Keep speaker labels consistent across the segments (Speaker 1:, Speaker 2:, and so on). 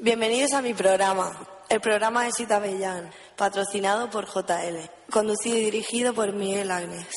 Speaker 1: Bienvenidos a mi programa, el programa de Sita Bellán, patrocinado por JL, conducido y dirigido por Miguel Agnes.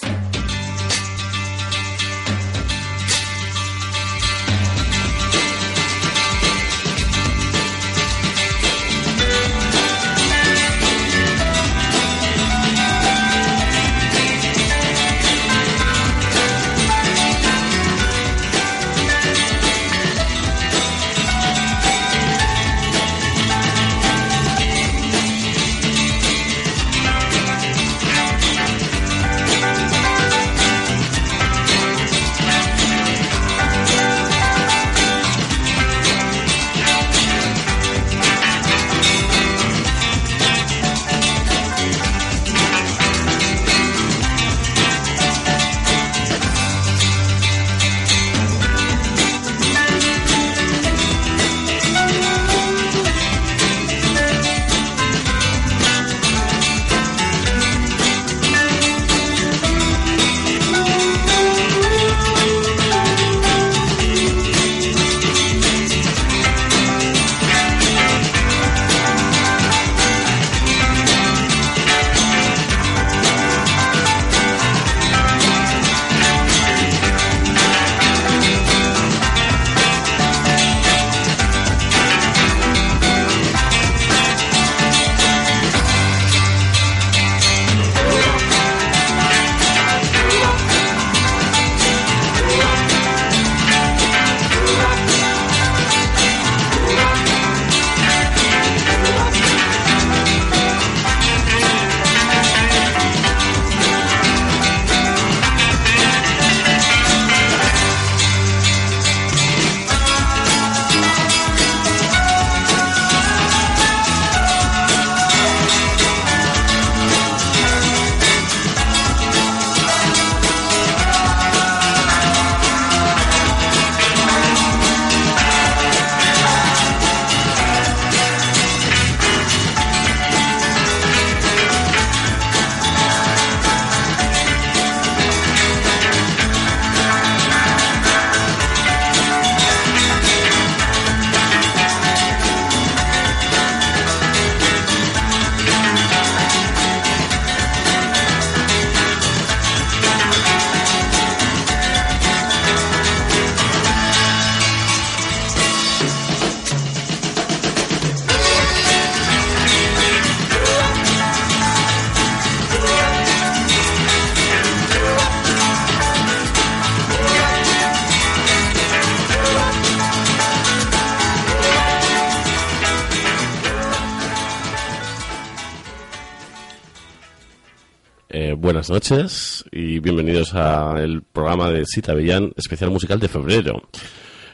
Speaker 2: Noches y bienvenidos al programa de Cita Villán, especial musical de febrero.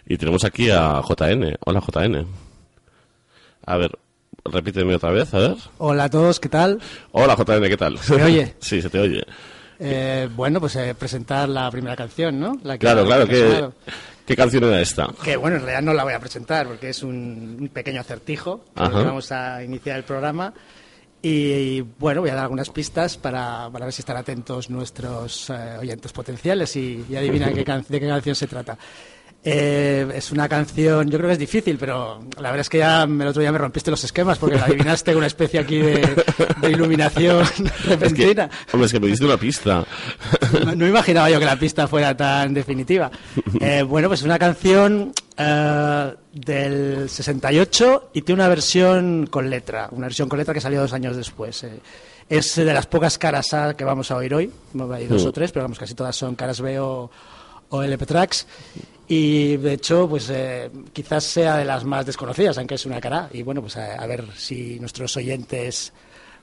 Speaker 2: Y tenemos aquí a JN. Hola JN. A ver, repíteme otra vez, a ver.
Speaker 3: Hola a todos, ¿qué tal?
Speaker 2: Hola JN, ¿qué tal?
Speaker 3: ¿Se oye?
Speaker 2: sí, se te oye.
Speaker 3: Eh, bueno, pues eh, presentar la primera canción, ¿no? La que-
Speaker 2: Claro, claro,
Speaker 3: la que
Speaker 2: ¿qué,
Speaker 3: sonado.
Speaker 2: ¿qué canción era esta?
Speaker 3: Que bueno, en realidad no la voy a presentar porque es un, un pequeño acertijo. Vamos a iniciar el programa. Y, bueno, voy a dar algunas pistas para, para ver si están atentos nuestros eh, oyentes potenciales y, y adivinan qué de qué canción se trata. Eh, es una canción, yo creo que es difícil, pero la verdad es que ya el otro día me rompiste los esquemas porque la adivinaste con una especie aquí de, de iluminación
Speaker 2: Es que,
Speaker 3: repentina.
Speaker 2: hombre, es que me diste una pista.
Speaker 3: No, no imaginaba yo que la pista fuera tan definitiva. Eh, bueno, pues es una canción eh, del 68 y tiene una versión con letra, una versión con letra que salió dos años después. eh. Es de las pocas caras A que vamos a oír hoy, hay dos
Speaker 2: Mm.
Speaker 3: o tres, pero vamos, casi todas son caras B o, o LP tracks. Y de hecho, pues eh, quizás sea de las más desconocidas, aunque es una cara. Y bueno, pues a, a ver si nuestros oyentes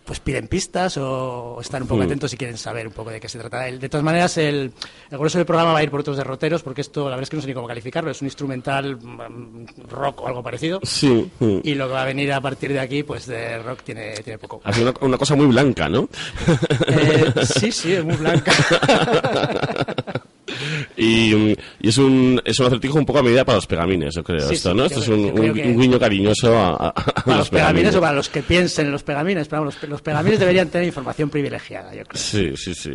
Speaker 3: pues piden pistas o están un poco
Speaker 2: Mm.
Speaker 3: atentos si quieren saber un poco de qué se trata. De todas maneras, el, el grueso del programa va a ir por otros derroteros, porque esto, la verdad es que no sé ni cómo calificarlo, es un instrumental mm, rock o algo parecido.
Speaker 2: Sí. mm.
Speaker 3: Y lo que va a venir a partir de aquí, pues de rock tiene, tiene poco.
Speaker 2: Ha sido una, una cosa muy blanca, ¿no?
Speaker 3: Eh, sí, sí, es muy blanca.
Speaker 2: y, mm, y es un es un acertijo un poco a medida para los pegamines, yo creo.
Speaker 3: Sí,
Speaker 2: esto,
Speaker 3: sí,
Speaker 2: ¿no? Esto es un,
Speaker 3: yo creo
Speaker 2: un-
Speaker 3: que-
Speaker 2: un guiño cariñoso a, a- a
Speaker 3: Para los pegamines
Speaker 2: pegamines.
Speaker 3: o para los que piensen en los pegamines, pero los, los pegamines deberían tener información privilegiada, yo creo.
Speaker 2: Sí, sí, sí.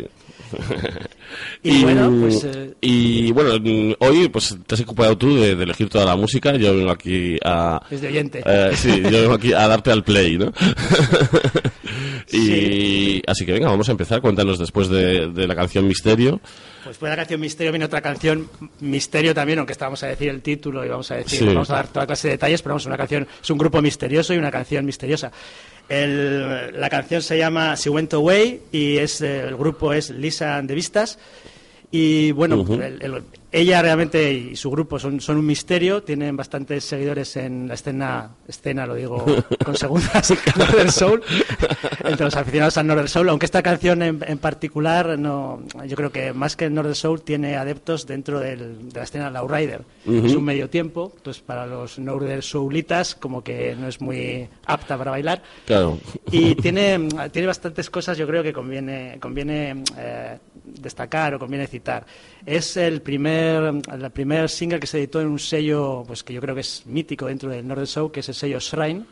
Speaker 3: y, bueno, pues... Eh,
Speaker 2: y bueno, hoy pues te has ocupado tú de, elegir toda la música, yo vengo aquí a...
Speaker 3: Desde oyente.
Speaker 2: Eh, sí, yo vengo aquí a darte al play, ¿no? y así que venga, vamos a empezar, cuéntanos después de, de la canción Misterio.
Speaker 3: Pues de la canción Misterio viene otra canción Misterio también, aunque estábamos a decir el título y vamos a decir, vamos a dar toda clase de detalles, pero vamos, una canción, es un grupo misterioso y una canción misteriosa. El, la canción se llama She Went Away y es, el grupo es Lisa and the Vistas. Y bueno, el, ella realmente y su grupo son, son un misterio, tienen bastantes seguidores en la escena, escena lo digo con segundas, Northern Soul, entre los aficionados al Northern Soul, aunque esta canción en, en, particular, no, yo creo que más que Northern Soul tiene adeptos dentro del, de la escena Lowrider. Rider Es un medio tiempo, entonces para los Northern Soulitas como que no es muy apta para bailar.
Speaker 2: Claro.
Speaker 3: Y tiene, tiene bastantes cosas yo creo que conviene, conviene eh, destacar o conviene citar. Es el primer, el primer single que se editó en un sello pues que yo creo que es mítico dentro del Northern Soul, que es el sello Shrine,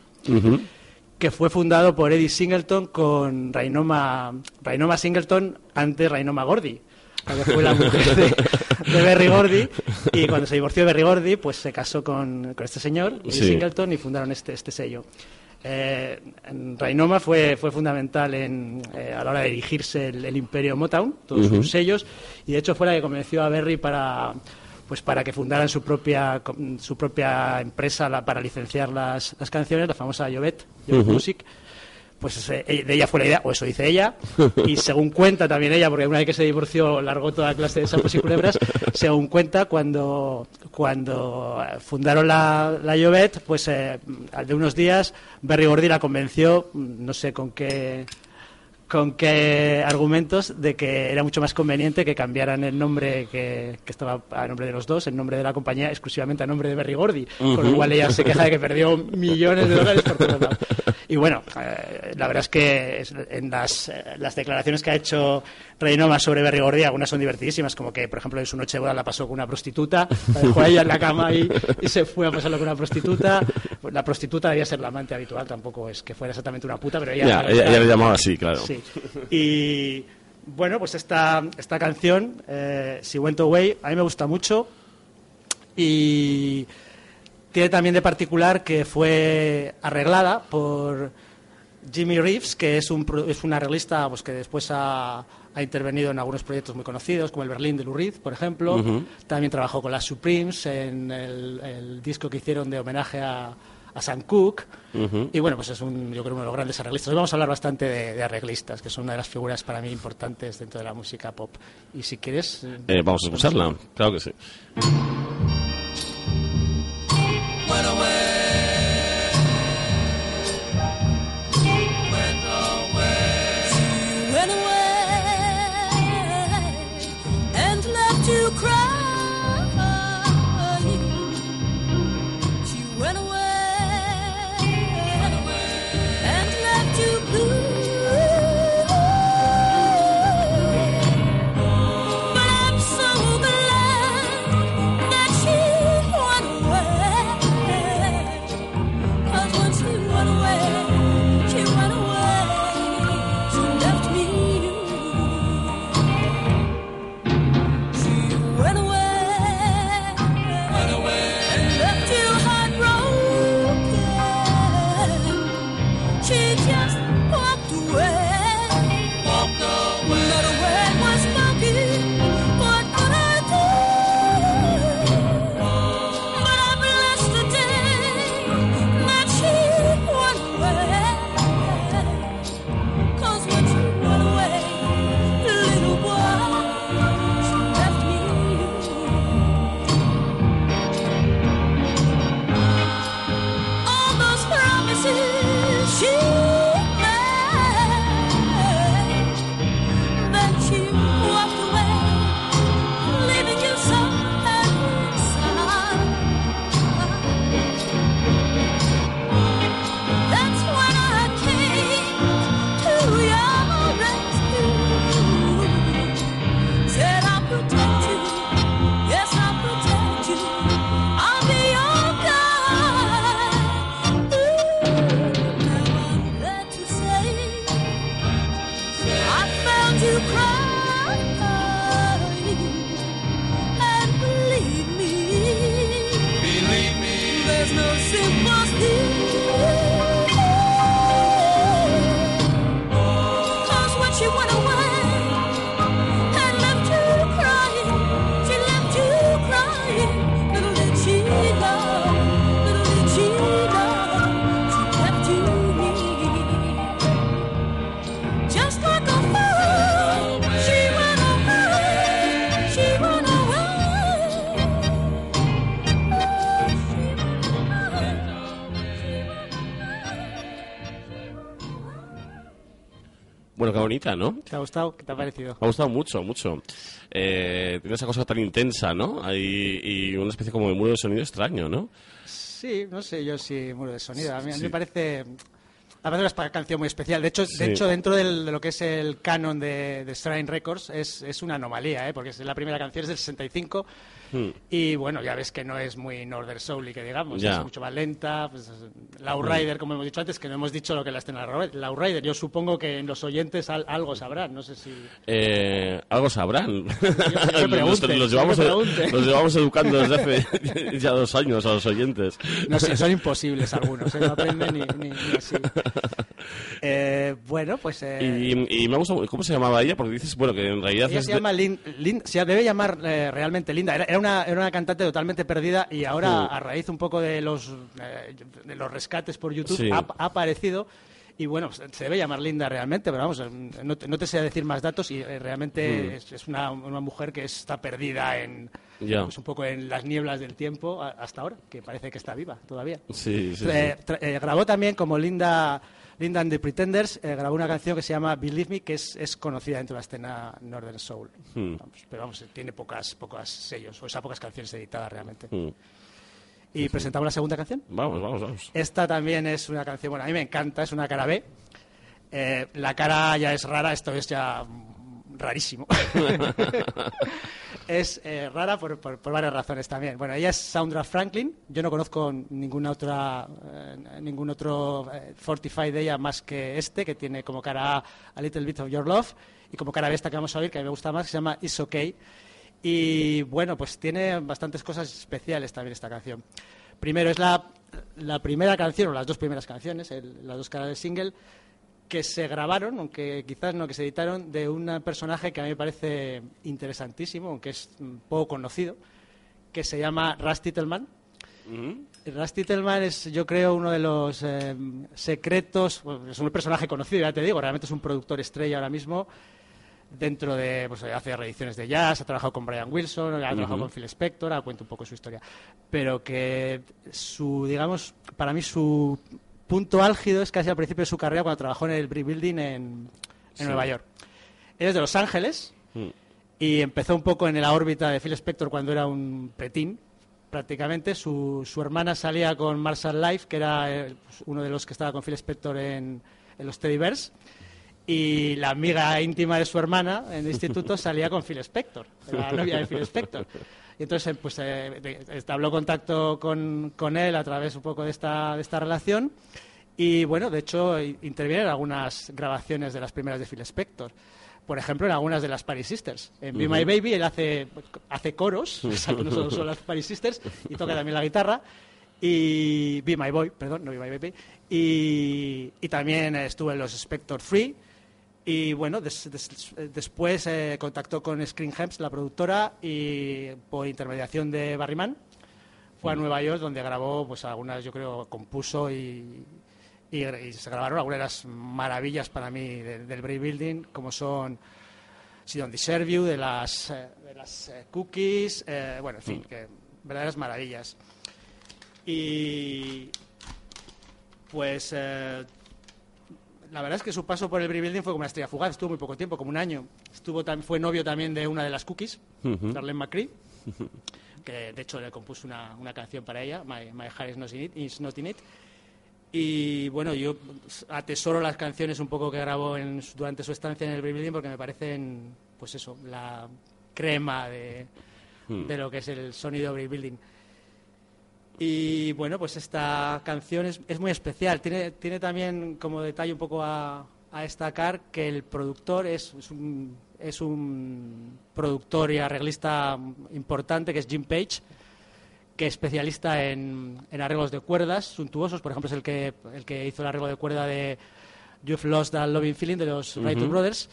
Speaker 3: que fue fundado por Eddie Singleton con Rainoma, Rainoma Singleton antes Rainoma Gordy. Que fue la mujer de, Berry Gordy y cuando se divorció de Berry Gordy pues se casó con, con este señor Eddie Singleton y fundaron este, este sello eh, Rainoma fue, fue fundamental en, eh, a la hora de dirigirse el, imperio Motown, todos sus sellos, y de hecho fue la que convenció a Berry para pues para que fundaran su propia su propia empresa para licenciar las, las canciones, la famosa Jovet, Music pues eh, de ella fue la idea, o eso dice ella, y según cuenta también ella, porque una vez que se divorció largó toda clase de sapos y culebras, según cuenta, cuando, cuando fundaron la, la Jovet, pues eh, al de unos días, Berry Gordy la convenció, no sé con qué con qué argumentos de que era mucho más conveniente que cambiaran el nombre que, estaba a nombre de los dos, el nombre de la compañía exclusivamente a nombre de Berry Gordy, con lo cual ella se queja de que perdió millones de dólares por todos lados. Y bueno, eh, la verdad es que en las, eh, las, declaraciones que ha hecho Reinoma sobre Berry Gordy, algunas son divertidísimas, como que, por ejemplo, en su noche de boda la pasó con una prostituta, la dejó a ella en la cama y, y se fue a pasarlo con una prostituta. La prostituta debía ser la amante habitual, tampoco es que fuera exactamente una puta, pero ella...
Speaker 2: ella, le llamaba así, claro.
Speaker 3: Sí. Y bueno, pues esta, esta canción, eh, Si Went Away, a mí me gusta mucho y tiene también de particular que fue arreglada por Jimmy Reeves, que es un, es un arreglista pues, que después ha, ha, intervenido en algunos proyectos muy conocidos, como el Berlín de Lou Reed, por ejemplo. También trabajó con las Supremes en el, disco que hicieron de homenaje a, a Sam Cooke. Y bueno, pues es un, yo creo uno de los grandes arreglistas. Hoy vamos a hablar bastante de, arreglistas, que son una de las figuras para mí importantes dentro de la música pop. Y si quieres...
Speaker 2: Eh, vamos a escucharla, claro que sí. Bueno, qué bonita, ¿no?
Speaker 3: ¿Te ha gustado? ¿Qué te ha parecido?
Speaker 2: Me ha gustado mucho, mucho. Eh, tiene esa cosa tan intensa, ¿no? Hay, y una especie como de muro de sonido extraño, ¿no?
Speaker 3: Sí, no sé yo si muro de sonido. A mí, a mí
Speaker 2: Sí.
Speaker 3: me parece... Además es una canción muy especial. De hecho,
Speaker 2: Sí.
Speaker 3: de hecho dentro del- de lo que es el canon de, de Shrine Records es, es una anomalía, ¿eh? porque es la primera canción es del 65
Speaker 2: Hmm.
Speaker 3: y bueno, ya ves que no es muy Northern Soul y que digamos,
Speaker 2: Ya.
Speaker 3: es mucho más lenta. Pues, Rider, como hemos dicho antes, que no hemos dicho lo que es la escena de Rider. Yo supongo que en los oyentes al- algo sabrán, no sé si...
Speaker 2: Eh, algo sabrán.
Speaker 3: que
Speaker 2: los,
Speaker 3: pregunte,
Speaker 2: los llevamos, los llevamos educando desde hace ya dos años a los oyentes.
Speaker 3: No sé, son imposibles algunos, ¿eh? no aprenden ni, ni- ni así. Eh, bueno, pues... eh,
Speaker 2: Y, y me ha gustado, ¿cómo se llamaba ella? Porque dices, bueno, que en realidad
Speaker 3: Ella
Speaker 2: es
Speaker 3: se
Speaker 2: de-
Speaker 3: llama Lin, Lin- se debe llamar eh, realmente Linda. Era, era una, era una cantante totalmente perdida y ahora,
Speaker 2: Sí.
Speaker 3: a raíz un poco de los, eh, de los rescates por YouTube,
Speaker 2: Sí.
Speaker 3: ha, ha aparecido. Y bueno, se debe llamar Linda realmente, pero vamos, eh, no te, no te sé decir más datos y eh, realmente
Speaker 2: Mm.
Speaker 3: es, es una, una mujer que está perdida en,
Speaker 2: Ya.
Speaker 3: pues un poco en las nieblas del tiempo hasta ahora, que parece que está viva todavía.
Speaker 2: Sí, sí,
Speaker 3: Eh,
Speaker 2: sí.
Speaker 3: eh, grabó también como Linda, Linda and the Pretenders, eh, grabó una canción que se llama Believe Me, que es, es conocida dentro de la escena Northern Soul.
Speaker 2: Hmm.
Speaker 3: Vamos, pero vamos, tiene pocas, pocas sellos, o sea, pocas canciones editadas realmente.
Speaker 2: Mm.
Speaker 3: Y presentamos la segunda canción.
Speaker 2: Vamos, vamos, vamos.
Speaker 3: Esta también es una canción, bueno, a mí me encanta, es una cara B. Eh, la cara ya es rara, esto es ya rarísimo. es eh, rara por, por- varias razones también. Bueno, ella es Sandra Franklin. Yo no conozco ninguna otra, eh, ningún otro eh, Fortify de ella más que este, que tiene como cara A A Little Bit of Your Love y como cara B esta que vamos a oír, que a mí me gusta más, que se llama It's Okay. Y bueno, pues tiene bastantes cosas especiales también esta canción. Primero, es la, la primera canción, o las dos primeras canciones, el- las dos caras del single, que se grabaron, aunque quizás no que se editaron, de un personaje que a mí me parece interesantísimo, aunque es mm, poco conocido, que se llama Russ Titelman. Russ Titelman es, yo creo, uno de los eh, secretos, bueno, es un personaje conocido, ya te digo, realmente es un productor estrella ahora mismo, dentro de, pues hace reediciones de jazz, ha trabajado con Brian Wilson, ha trabajado con Phil Spector, ahora cuento un poco su historia, pero que su, digamos, para mí su punto álgido es casi al principio de su carrera cuando trabajó en el Brick Building en, en
Speaker 2: Sí.
Speaker 3: Nueva York. Él es de Los Ángeles
Speaker 2: Mm.
Speaker 3: y empezó un poco en la órbita de Phil Spector cuando era un pretín, prácticamente. Su, su hermana salía con Marshall Life, que era eh, pues, uno de los que estaba con Phil Spector en, en los Teddy Bears. Y la amiga íntima de su hermana en el instituto salía con Phil Spector, era la novia de Phil Spector. Y entonces, eh, pues, eh, establó contacto con, con él a través un poco de esta, de esta relación. Y bueno, de hecho, i- interviene en algunas grabaciones de las primeras de Phil Spector. Por ejemplo, en algunas de las Paris Sisters. En Be My Baby él hace, hace coros, o sea, que no solo son las Paris Sisters, y toca también la guitarra. Y Be My Boy, perdón, no Be My Baby. Y, y también estuvo en los Spector Free. Y bueno, des- des- después eh, contactó con Screen Hems, la productora, y por intermediación de Barry Mann, fue a Nueva York donde grabó, pues algunas, yo creo, compuso y, y, y se grabaron algunas de las maravillas para mí de- del Brave Building, como son Deserve You, de las, eh, de las eh, Cookies, eh, bueno, en fin, que verdaderas maravillas. Y pues eh, la verdad es que su paso por el Brave Building fue como una estrella fugaz, estuvo muy poco tiempo, como un año. Estuvo fue novio también de una de las Cookies,
Speaker 2: Ujú.
Speaker 3: Darlene McCree que de hecho le compuso una, una canción para ella, My, My Heart is Not in It. is Not in It. Y bueno, yo atesoro las canciones un poco que grabó en durante su estancia en el Brave Building porque me parecen, pues eso, la crema de,
Speaker 2: Hmm.
Speaker 3: de lo que es el sonido Brave Building. Y bueno, pues esta canción es, es muy especial. Tiene, tiene también como detalle un poco a, a destacar que el productor es, es un, es un productor y arreglista importante que es Jim Page, que es especialista en, en arreglos de cuerdas suntuosos. Por ejemplo, es el que, el que hizo el arreglo de cuerda de You've Lost That Loving Feeling de los Wright
Speaker 2: Ujú.
Speaker 3: Brothers.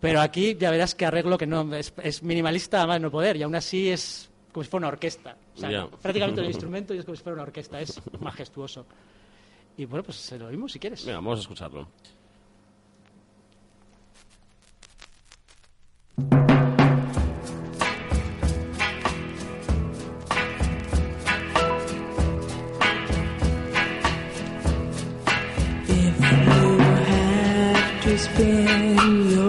Speaker 3: Pero aquí ya verás que arreglo que no es, es minimalista a más no poder y aún así es como si fuera una orquesta. O sea,
Speaker 2: Ya.
Speaker 3: prácticamente el instrumento y es como si fuera una orquesta. Es majestuoso. Y bueno, pues se lo oímos si quieres.
Speaker 2: Venga, vamos a escucharlo.
Speaker 4: If you have to spend your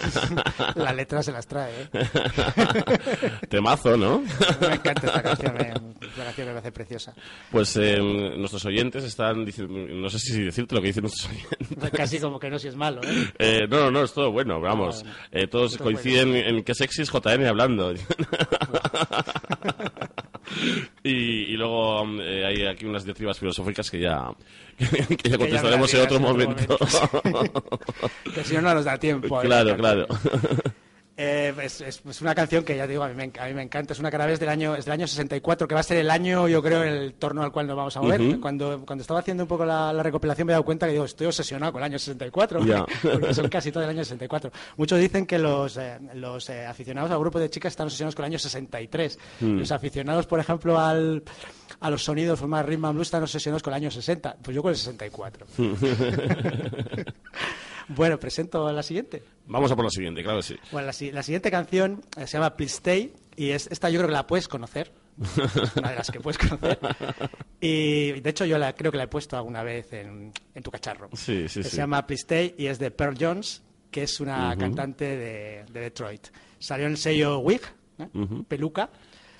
Speaker 3: La letra se las trae, ¿eh?
Speaker 2: Temazo, ¿no?
Speaker 3: Me encanta esta canción, me, esta canción me parece preciosa.
Speaker 2: Pues eh, nuestros oyentes están diciendo, no sé si decirte lo que dicen nuestros oyentes.
Speaker 3: Casi como que no si es malo, ¿eh?
Speaker 2: Eh, no, no, no, es todo bueno, vamos.
Speaker 3: bueno.
Speaker 2: Eh, todos
Speaker 3: Todo
Speaker 2: coinciden en que sexy es JN hablando. y, y luego eh, hay aquí unas diatribas filosóficas que ya, que, ya contestaremos en
Speaker 3: verás,
Speaker 2: otro
Speaker 3: en otro
Speaker 2: momento.
Speaker 3: Que si no, no nos da tiempo. ¿eh?
Speaker 2: claro, claro.
Speaker 3: Eh, es, es- es una canción que ya digo, a mí, me, a mí me encanta. Es una cara del año, es del año 64, que va a ser el año, yo creo, en el torno al cual nos vamos a mover.
Speaker 2: Ujú.
Speaker 3: cuando, cuando estaba haciendo un poco la, la recopilación me he dado cuenta que digo, estoy obsesionado con el año 64,
Speaker 2: Ya.
Speaker 3: porque son casi todo el año 64. Muchos dicen que los, eh, los eh, aficionados al grupo de chicas están obsesionados con el año 63.
Speaker 2: Hmm.
Speaker 3: Los aficionados, por ejemplo, al, a los sonidos, formas rhythm and blues, están obsesionados con el año 60. Pues yo con el 64. bueno, presento la siguiente.
Speaker 2: Vamos a por la siguiente, claro que sí.
Speaker 3: Bueno, la, la siguiente canción eh, se llama Please Stay y es, esta yo creo que la puedes conocer. Es una de las que puedes conocer. Y de hecho yo la, creo que la he puesto alguna vez en, en tu cacharro.
Speaker 2: Sí, sí,
Speaker 3: Que
Speaker 2: sí.
Speaker 3: Se llama Please Stay y es de Pearl Jones, que es una cantante de, de Detroit. Salió en el sello Wig, ¿eh? Peluca.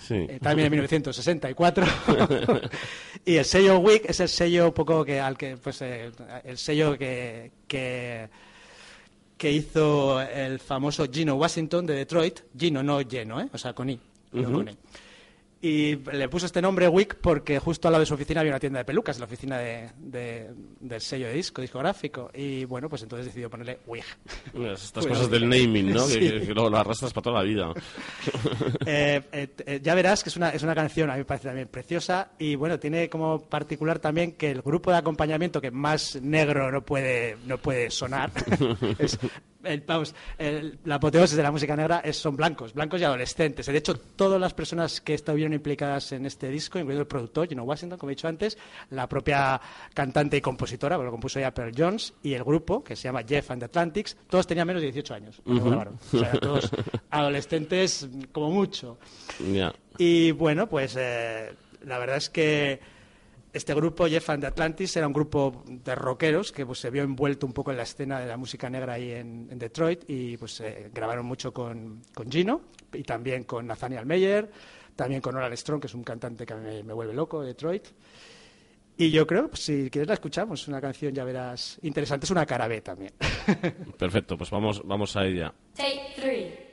Speaker 2: Sí.
Speaker 3: eh, también en 1964 y el sello Wig es el sello un poco que al que pues eh, el sello que, que que hizo el famoso Gino Washington de Detroit, Gino, no Geno, ¿eh? o sea, con I, no con I. Y le puso este nombre Wick porque justo al lado de su oficina había una tienda de pelucas, la oficina de, de- del sello de disco, discográfico. Y bueno, pues entonces decidió ponerle Wig.
Speaker 2: Estas cosas del naming, ¿no?
Speaker 3: sí.
Speaker 2: Que, luego lo arrastras para toda la vida.
Speaker 3: Eh, eh, eh, ya verás que es una, es una canción, a mí me parece también preciosa. Y bueno, tiene como particular también que el grupo de acompañamiento que más negro no puede, no puede sonar es el, vamos, el- la apoteosis de la música negra es, son blancos, blancos y adolescentes. De hecho, todas las personas que estuvieron implicadas en este disco, incluido el productor, Gino Washington, como he dicho antes, la propia cantante y compositora, lo compuso ya Pearl Jones, y el grupo, que se llama Jeff and the Atlantics, todos tenían menos de 18 años. cuando grabaron. O sea, todos adolescentes como mucho. Y bueno, pues eh, la verdad es que este grupo, Jeff and the Atlantis, era un grupo de rockeros que pues, se vio envuelto un poco en la escena de la música negra ahí en, en Detroit y pues eh, grabaron mucho con, con Gino y también con Nathaniel Meyer, también con Oral Strong, que es un cantante que me, me vuelve loco de Detroit. Y yo creo, pues, si quieres la escuchamos, una canción ya verás interesante, es una cara B también.
Speaker 2: Perfecto, pues vamos, vamos a ella.
Speaker 4: Take three.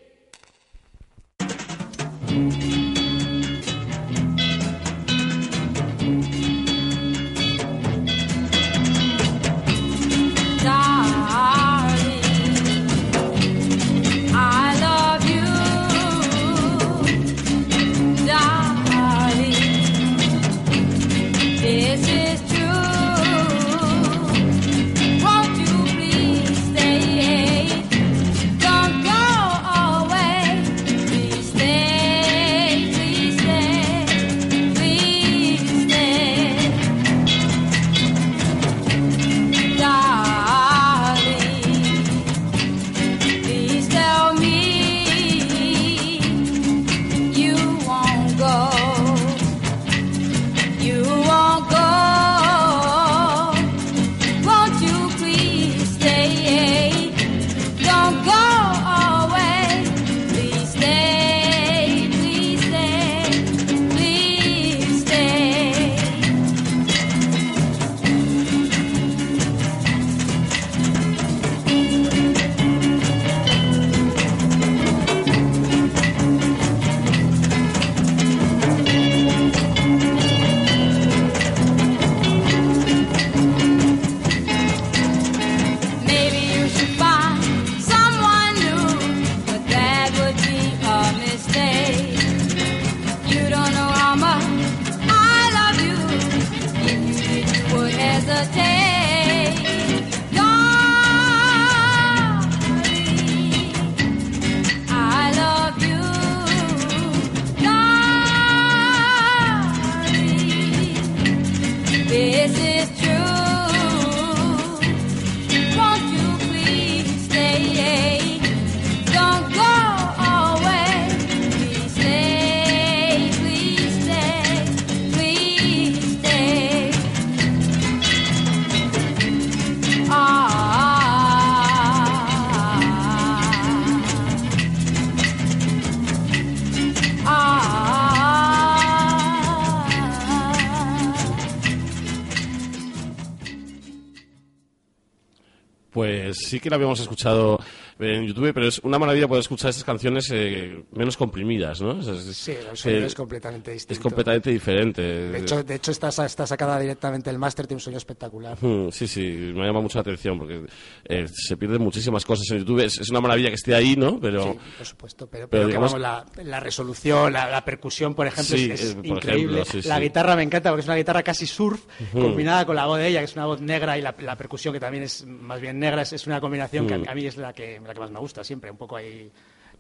Speaker 2: Que la habíamos escuchado en YouTube, pero es una maravilla poder escuchar estas canciones eh, menos comprimidas, ¿no? Es- es-
Speaker 3: Sí, el
Speaker 2: es-
Speaker 3: sonido es completamente distinto.
Speaker 2: es completamente diferente.
Speaker 3: De hecho, de hecho está, está sacada directamente el máster, tiene un sonido espectacular.
Speaker 2: Mm, Sí, sí, me llama mucho la atención porque eh, se pierden muchísimas cosas en YouTube. Es, es una maravilla que esté ahí, ¿no? Pero
Speaker 3: Sí, por supuesto, pero,
Speaker 2: pero
Speaker 3: pero que,
Speaker 2: digamos-
Speaker 3: vamos, la, la resolución, la, la percusión, por ejemplo,
Speaker 2: Sí,
Speaker 3: es, es
Speaker 2: eh, por
Speaker 3: increíble.
Speaker 2: ejemplo, sí,
Speaker 3: la guitarra me encanta porque es una guitarra casi surf, combinada con la voz de ella, que es una voz negra, y la, la percusión, que también es más bien negra, es, es una combinación que a, mí-
Speaker 2: Mm.
Speaker 3: a mí es la que, la que más me gusta siempre. Un poco hay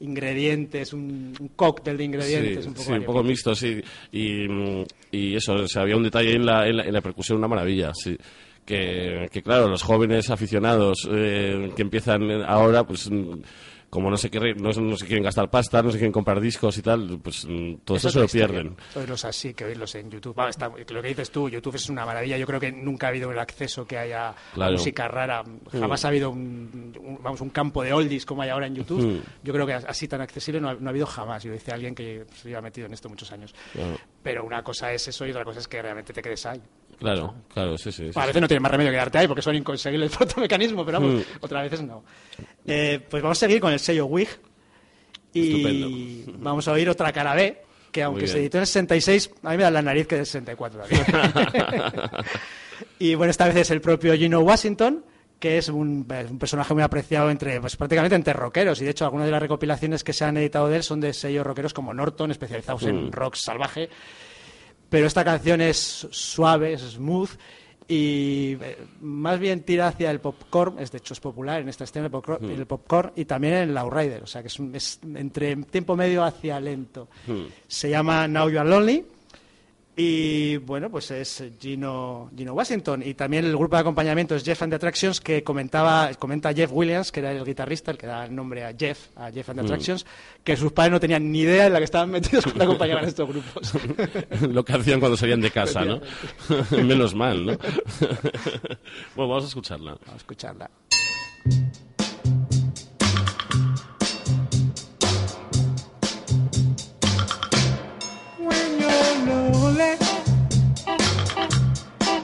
Speaker 3: ingredientes, un, un cóctel de ingredientes,
Speaker 2: sí,
Speaker 3: un poco,
Speaker 2: sí, un poco mixto, sí. Y, y eso, o sea, había un detalle en la, en la, en la percusión, una maravilla, sí. Que, que claro, los jóvenes aficionados eh, que empiezan ahora, pues como no se, quiere- no, no se quieren gastar pasta, no se quieren comprar discos y tal, pues mm, todo eso,
Speaker 3: es
Speaker 2: se lo pierden.
Speaker 3: Oírlos así que oírlos en YouTube. Está- lo que dices tú, YouTube es una maravilla. Yo creo que nunca ha habido el acceso que haya a música rara. Jamás ha habido un, un- vamos, un campo de oldies como hay ahora en YouTube.
Speaker 2: Mm.
Speaker 3: Yo creo que así tan accesible no ha, no ha habido jamás. Yo dice alguien que se lleva metido en esto muchos años.
Speaker 2: Claro.
Speaker 3: Pero una cosa es eso y otra cosa es que realmente te quedes ahí.
Speaker 2: Claro, claro, sí, sí. sí,
Speaker 3: A
Speaker 2: sí.
Speaker 3: veces no tienes más remedio que quedarte ahí porque son inconseguibles por otro mecanismo, pero vamos,
Speaker 2: Mm.
Speaker 3: otras veces no. Eh, pues vamos a seguir con el sello WIG y
Speaker 2: Estupendo.
Speaker 3: vamos a oír otra cara B, que aunque se editó en el 66, a mí me da la nariz que es del 64 también. y bueno, esta vez es el propio Gino Washington, que es un, personaje muy apreciado entre, pues prácticamente entre rockeros, y de hecho algunas de las recopilaciones que se han editado de él son de sellos rockeros como Norton, especializados en rock salvaje, pero esta canción es suave, es smooth y eh, más bien tira hacia el popcorn, es de hecho es popular en esta escena el popcorn,
Speaker 2: Hmm.
Speaker 3: el popcorn y también en el lowrider, o sea que es, un- es entre tiempo medio hacia lento.
Speaker 2: Hmm.
Speaker 3: Se llama Now You Are Lonely y bueno, pues es Gino, Gino Washington y también el grupo de acompañamiento es Jeff and the Attractions que comentaba, comenta Jeff Williams, que era el guitarrista, el que da el nombre a Jeff, a Jeff and the Attractions, que sus padres no tenían ni idea en la que estaban metidos cuando acompañaban a estos grupos.
Speaker 2: Lo que hacían cuando salían de casa, ¿no? Menos mal, ¿no? bueno, vamos a escucharla.
Speaker 3: Vamos a escucharla.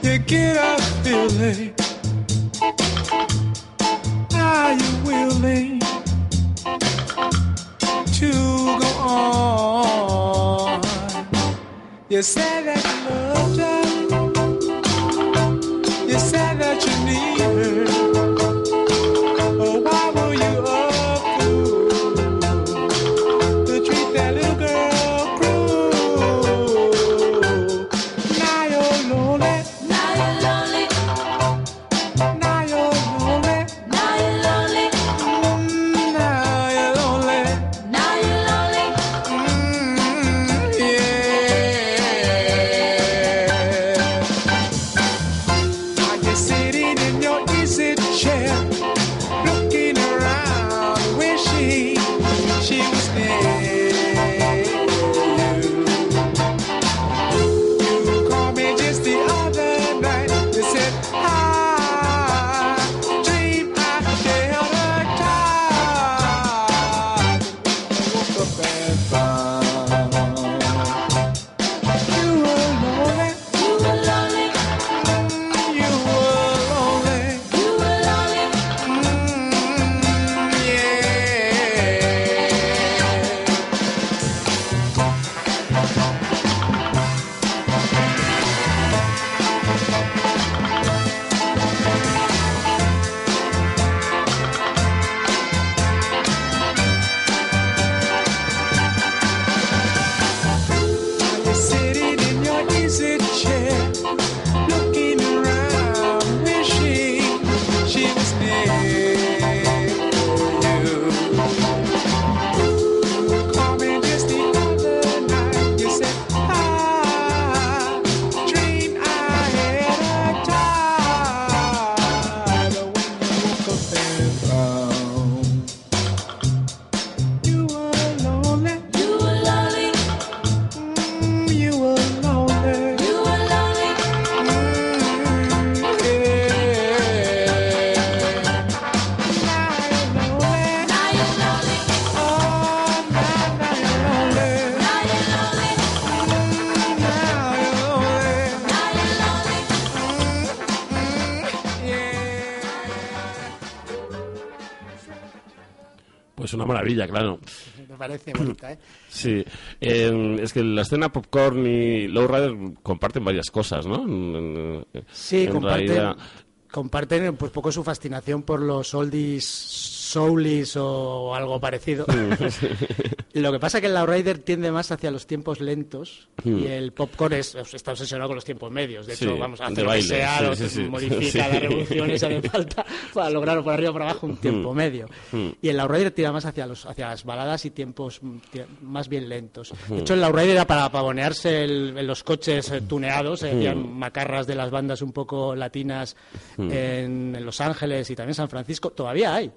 Speaker 5: You get a feeling. Are you willing to go on? You said that you loved her. You said that you need her.
Speaker 2: Maravilla, claro.
Speaker 3: Me parece bonita, ¿eh?
Speaker 2: Sí, Eh, es que la escena Popcorn y Lowrider comparten varias cosas, ¿no?
Speaker 3: Sí,
Speaker 2: en
Speaker 3: comparten,
Speaker 2: realidad-
Speaker 3: comparten pues poco su fascinación por los oldies, soulies o algo parecido. Lo que pasa es que el Lowrider tiende más hacia los tiempos lentos y el popcorn es, está obsesionado con los tiempos medios. De hecho,
Speaker 2: Sí,
Speaker 3: vamos a hacer lo que sea,
Speaker 2: sí, sí,
Speaker 3: modifica las revoluciones hace falta para lograr por arriba o por abajo un tiempo medio. Y el Lowrider tira más hacia, los, hacia las baladas y tiempos mm, más bien lentos. De hecho, el Lowrider era para pavonearse el- en los coches eh, tuneados, hacían macarras de las bandas un poco latinas en, en Los Ángeles y también San Francisco. Todavía hay,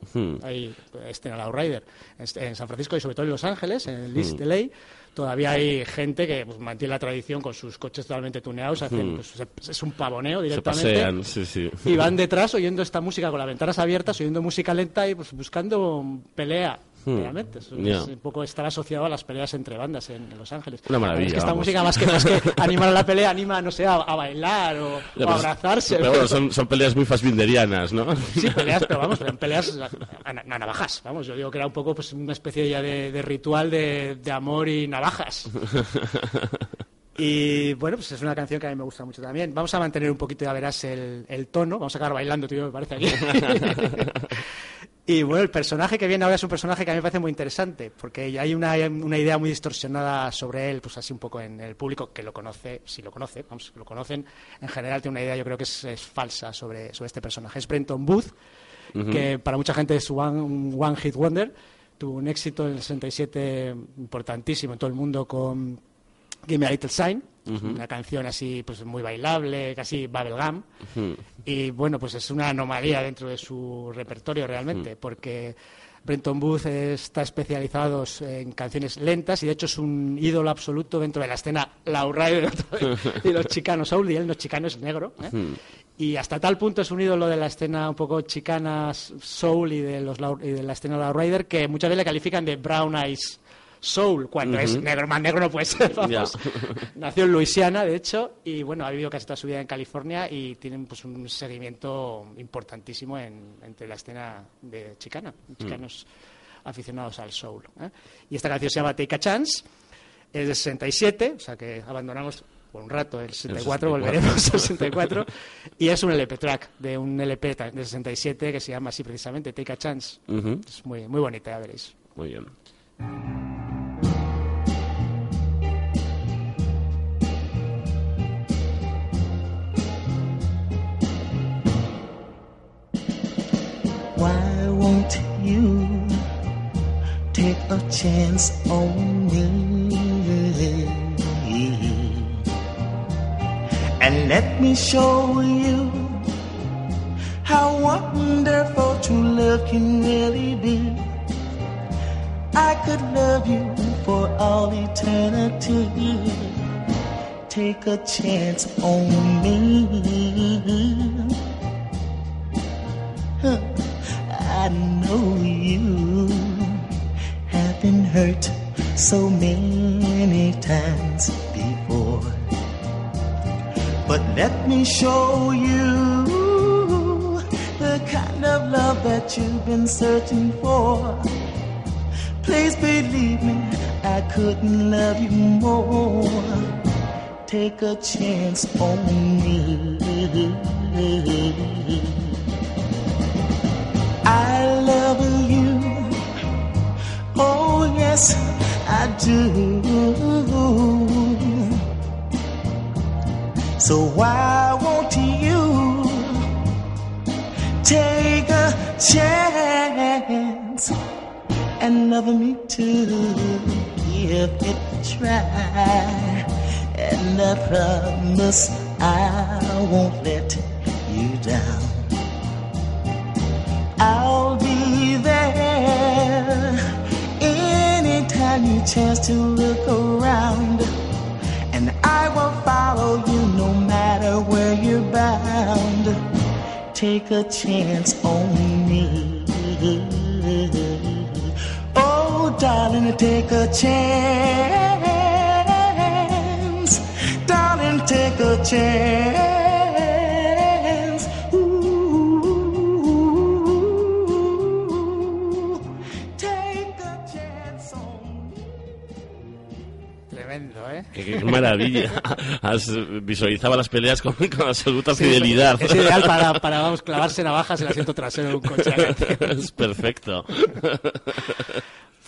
Speaker 3: hay este, en el Lowrider. Este, En San Francisco y sobre todo en Los Ángeles, en el East LA, todavía hay gente que pues, mantiene la tradición con sus coches totalmente tuneados. Hacen, pues, se- es un pavoneo
Speaker 2: Se
Speaker 3: directamente.
Speaker 2: pasean, sí, sí.
Speaker 3: Y van detrás oyendo esta música con las ventanas abiertas, oyendo música lenta y pues, buscando pelea. Realmente, Eso
Speaker 2: Ya.
Speaker 3: es un poco estar asociado a las peleas entre bandas en, en Los Ángeles.
Speaker 2: Una maravilla,
Speaker 3: Es que esta
Speaker 2: vamos.
Speaker 3: música más que, más que animar a la pelea, anima, no sé, a, a bailar o, a abrazarse.
Speaker 2: Pero bueno, son, son peleas muy fasbinderianas, ¿no?
Speaker 3: Sí, peleas, pero vamos, eran peleas a, a- a navajas. Vamos, yo digo que era un poco pues, una especie ya de, de ritual de, de amor y navajas. Y bueno, pues es una canción que a mí me gusta mucho también. Vamos a mantener un poquito, ya verás, el, el tono. Vamos a acabar bailando, tío, me parece aquí. Y bueno, el personaje que viene ahora es un personaje que a mí me parece muy interesante, porque hay una, una idea muy distorsionada sobre él, pues así un poco en el público que lo conoce, si lo conoce, vamos, lo conocen, en general tiene una idea yo creo que es, es falsa sobre, sobre este personaje. Es Brenton Booth, que para mucha gente es one, un one hit wonder, tuvo un éxito en el 67 importantísimo en todo el mundo con Give Me a Little Sign, una canción así pues muy bailable, casi bubblegum. Y bueno, pues es una anomalía dentro de su repertorio realmente, porque Brenton Booth está especializado en canciones lentas y de hecho es un ídolo absoluto dentro de la escena Laurel y los chicanos soul y él no es chicano, es negro. ¿eh? Y hasta tal punto es un ídolo de la escena un poco chicana soul y de, los, y de la escena Lowrider que muchas veces le califican de brown eyes soul cuando es negro, más negro no puede ser. vamos. Nació en Luisiana, de hecho, y bueno, ha vivido casi toda su vida en California y tienen pues un seguimiento importantísimo en- entre la escena de chicana, chicanos aficionados al soul. ¿eh? Y esta canción se llama Take a Chance, es de 67, o sea que abandonamos por un rato el 64,
Speaker 2: 64.
Speaker 3: volveremos al 64, y es un LP track de un LP de 67 que se llama así precisamente Take a Chance. Es muy, muy bonita, ya veréis.
Speaker 2: Muy bien.
Speaker 6: Why won't you take a chance on me? And let me show you how wonderful true love can really be. I could love you for all eternity. Take a chance on me. I know you have been hurt so many times before. But let me show you the kind of love that you've been searching for. Please believe me, I couldn't love you more. Take a chance on me. I love you. Oh, yes, I do. So why won't you take a chance and love me too? Give it a try. And I promise I won't let you down. I'll be there anytime you chance to look around. And I will follow you no matter where you're bound. Take a chance on me. Darling, take a chance. Darling, take a chance. Ooh, take a chance on me.
Speaker 3: Tremendo, ¿eh?
Speaker 2: Qué, qué maravilla. Has visualizado las peleas con, con absoluta fidelidad.
Speaker 3: Es ideal para, para vamos, clavarse navajas en el asiento trasero de un coche.
Speaker 2: es perfecto.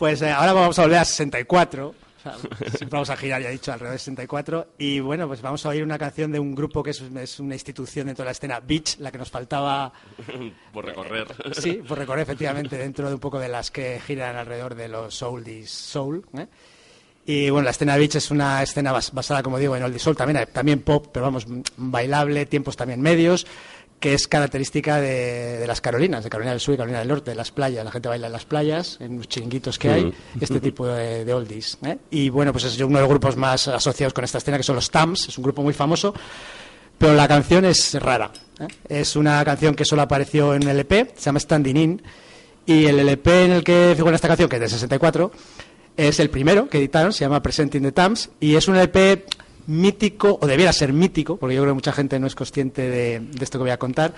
Speaker 3: Pues eh, ahora vamos a volver a 64. O sea, siempre vamos a girar, ya he dicho, alrededor de 64. Y bueno, pues vamos a oír una canción de un grupo que es, es una institución dentro de la escena Beach, la que nos faltaba,
Speaker 2: Por recorrer.
Speaker 3: sí, por recorrer efectivamente dentro de un poco de las que giran alrededor de los oldies soul. ¿eh? Y bueno, la escena Beach es una escena bas- basada, como digo, en oldies soul, también, también pop, pero vamos, bailable, tiempos también medios, que es característica de, de las Carolinas, de Carolina del Sur y Carolina del Norte, de las playas. La gente baila en las playas, en los chiringuitos que hay, este tipo de, de oldies. ¿eh? Y bueno, pues es uno de los grupos más asociados con esta escena, que son los Tams, es un grupo muy famoso, pero la canción es rara. ¿eh? Es una canción que solo apareció en un LP, se llama Standing In, y el LP en el que figura esta canción, que es de 64, es el primero que editaron, se llama Presenting the Tams, y es un LP mítico, o debiera ser mítico, porque yo creo que mucha gente no es consciente de, de esto que voy a contar,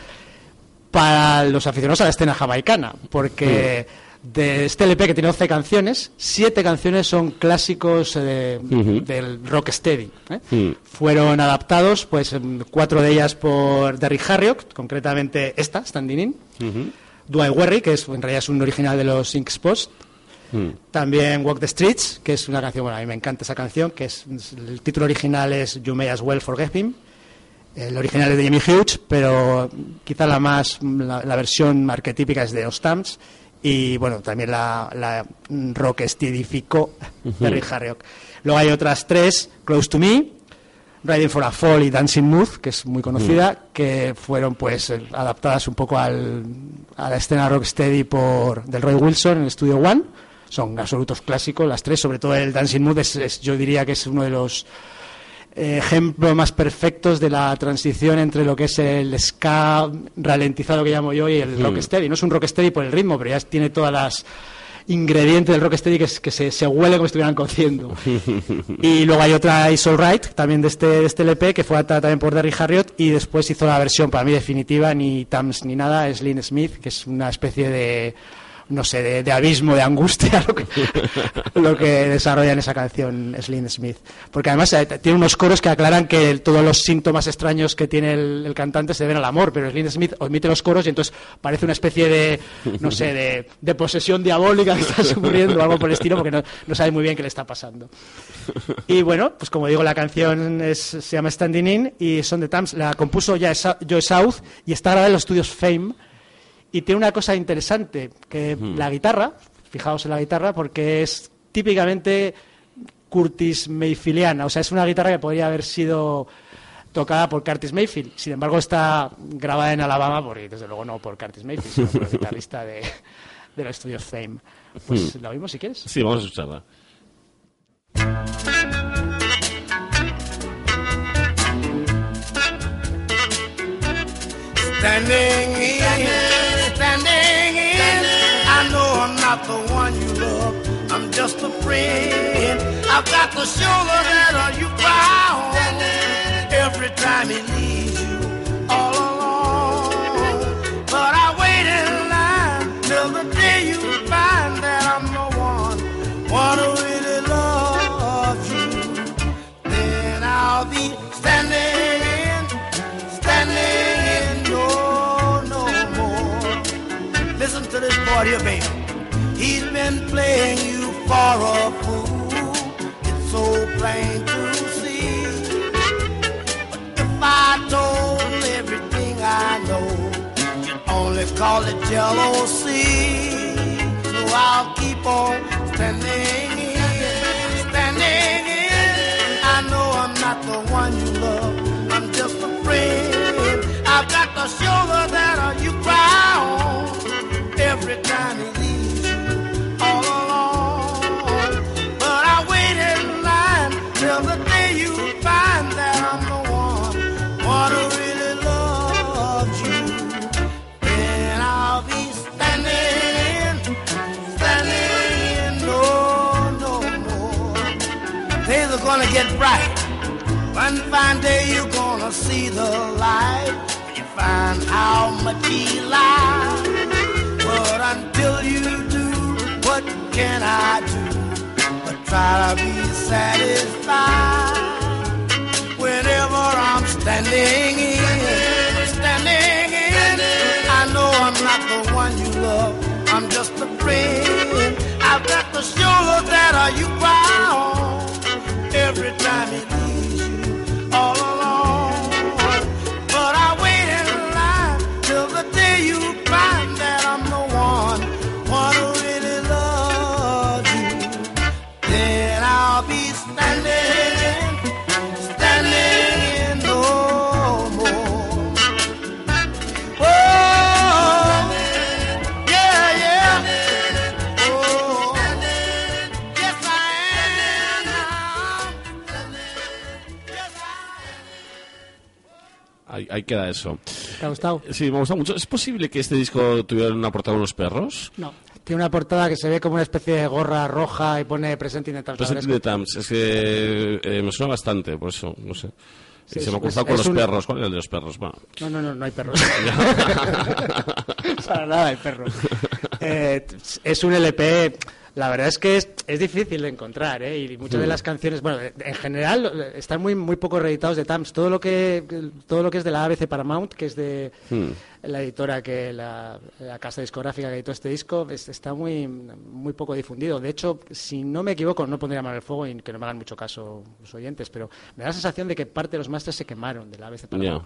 Speaker 3: para los aficionados a la escena jamaicana, porque de este LP que tiene 12 canciones, 7 canciones son clásicos eh, del rock steady. ¿eh?
Speaker 2: Mm.
Speaker 3: Fueron adaptados, pues, cuatro de ellas por Derrick Harriott, concretamente esta, Standing In, Do I Worry, que es, en realidad es un original de los Inks Post. También Walk the Streets, que es una canción, bueno, a mí me encanta esa canción, que es, el título original es You May As Well Forget Him. El original es de Jimmy Hughes, pero quizá la más, la, la versión arquetípica es de Os Stamps. Y bueno, también la, la rock estidificó de Rick Harriott. Luego hay otras tres, Close to Me, Riding for a Fall y Dancing Mood, que es muy conocida, que fueron pues eh, adaptadas un poco al, a la escena rocksteady por del Roy Wilson en el Studio One. Son absolutos clásicos las tres, sobre todo el Dancing Mood es, es- yo diría que es uno de los eh, ejemplos más perfectos de la transición entre lo que es el ska ralentizado que llamo yo y el rocksteady. No es un rocksteady por el ritmo, pero ya tiene todas las ingredientes del rocksteady que, es- que se, se huele como si estuvieran cociendo. Y luego hay otra Is Alright, también de este, de este LP, que fue adaptada también por Derry Harriott, y después hizo la versión para mí definitiva, ni Tams ni nada, es Lynn Smith, que es una especie de, no sé, de, de abismo, de angustia, lo que, lo que desarrolla en esa canción Slim Smith. Porque además eh, tiene unos coros que aclaran que todos los síntomas extraños que tiene el, el cantante se deben al amor, pero Slim Smith omite los coros y entonces parece una especie de, no sé, de, de posesión diabólica que está sufriendo o algo por el estilo, porque no, no sabe muy bien qué le está pasando. Y bueno, pues como digo, la canción es- se llama Standing In y Son de Tams. La compuso ya Joe South y está grabada en los estudios Fame. Y tiene una cosa interesante, que la guitarra, fijaos en la guitarra, porque es típicamente Curtis Mayfieldiana. O sea, es una guitarra que podría haber sido tocada por Curtis Mayfield. Sin embargo, está grabada en Alabama, porque desde luego no por Curtis Mayfield, sino por el guitarrista de, de los estudios Fame. Pues la oímos si quieres.
Speaker 2: Sí, vamos a escucharla.
Speaker 7: Standing in, not the one you love. I'm just a friend. I've got the shoulder that uh, you cry on every time he leaves you all alone. But I wait in line till the day you find that I'm the one, one who really loves you. Then I'll be standing in, standing in no, no more. Listen to this boy here, baby. He's been playing you for a fool. It's so plain to see. But if I told everything I know, you'd only call it jealousy. So I'll keep on standing in, standing in. I know I'm not the one you love. I'm just a friend. I've got the shoulder that you cry on every time One fine day you're gonna see the light. When you find how much he lies. But until you do, what can I do? But try to be satisfied. Whenever I'm standing in, standing in, I know I'm not the one you love. I'm just a friend. I've got the shoulder that uh, you cry on every time
Speaker 2: Ahí, queda eso.
Speaker 3: ¿Te ha gustado?
Speaker 2: Sí, me gusta mucho. ¿Es posible que este disco tuviera una portada de unos perros?
Speaker 3: No. Tiene una portada que se ve como una especie de gorra roja y pone presente in the Times.
Speaker 2: Present in the Times. Es que eh, me suena bastante, por eso, no sé. Y
Speaker 3: Sí,
Speaker 2: se me ha cruzado con los
Speaker 3: un-
Speaker 2: perros. ¿Cuál era el de los perros? Bueno,
Speaker 3: No, no, no, no hay perros. Para nada hay perros. Eh, es un LP. La verdad es que es, es difícil de encontrar, ¿eh? Y muchas de las canciones, bueno, en general están muy muy poco reeditados de Tams. Todo lo que todo lo que es de la ABC Paramount, que es de la editora que la, la casa discográfica que editó este disco, es- está muy muy poco difundido. De hecho, si no me equivoco, no pondría mano al fuego y que no me hagan mucho caso los oyentes, pero me da la sensación de que parte de los masters se quemaron de la ABC. Paramount.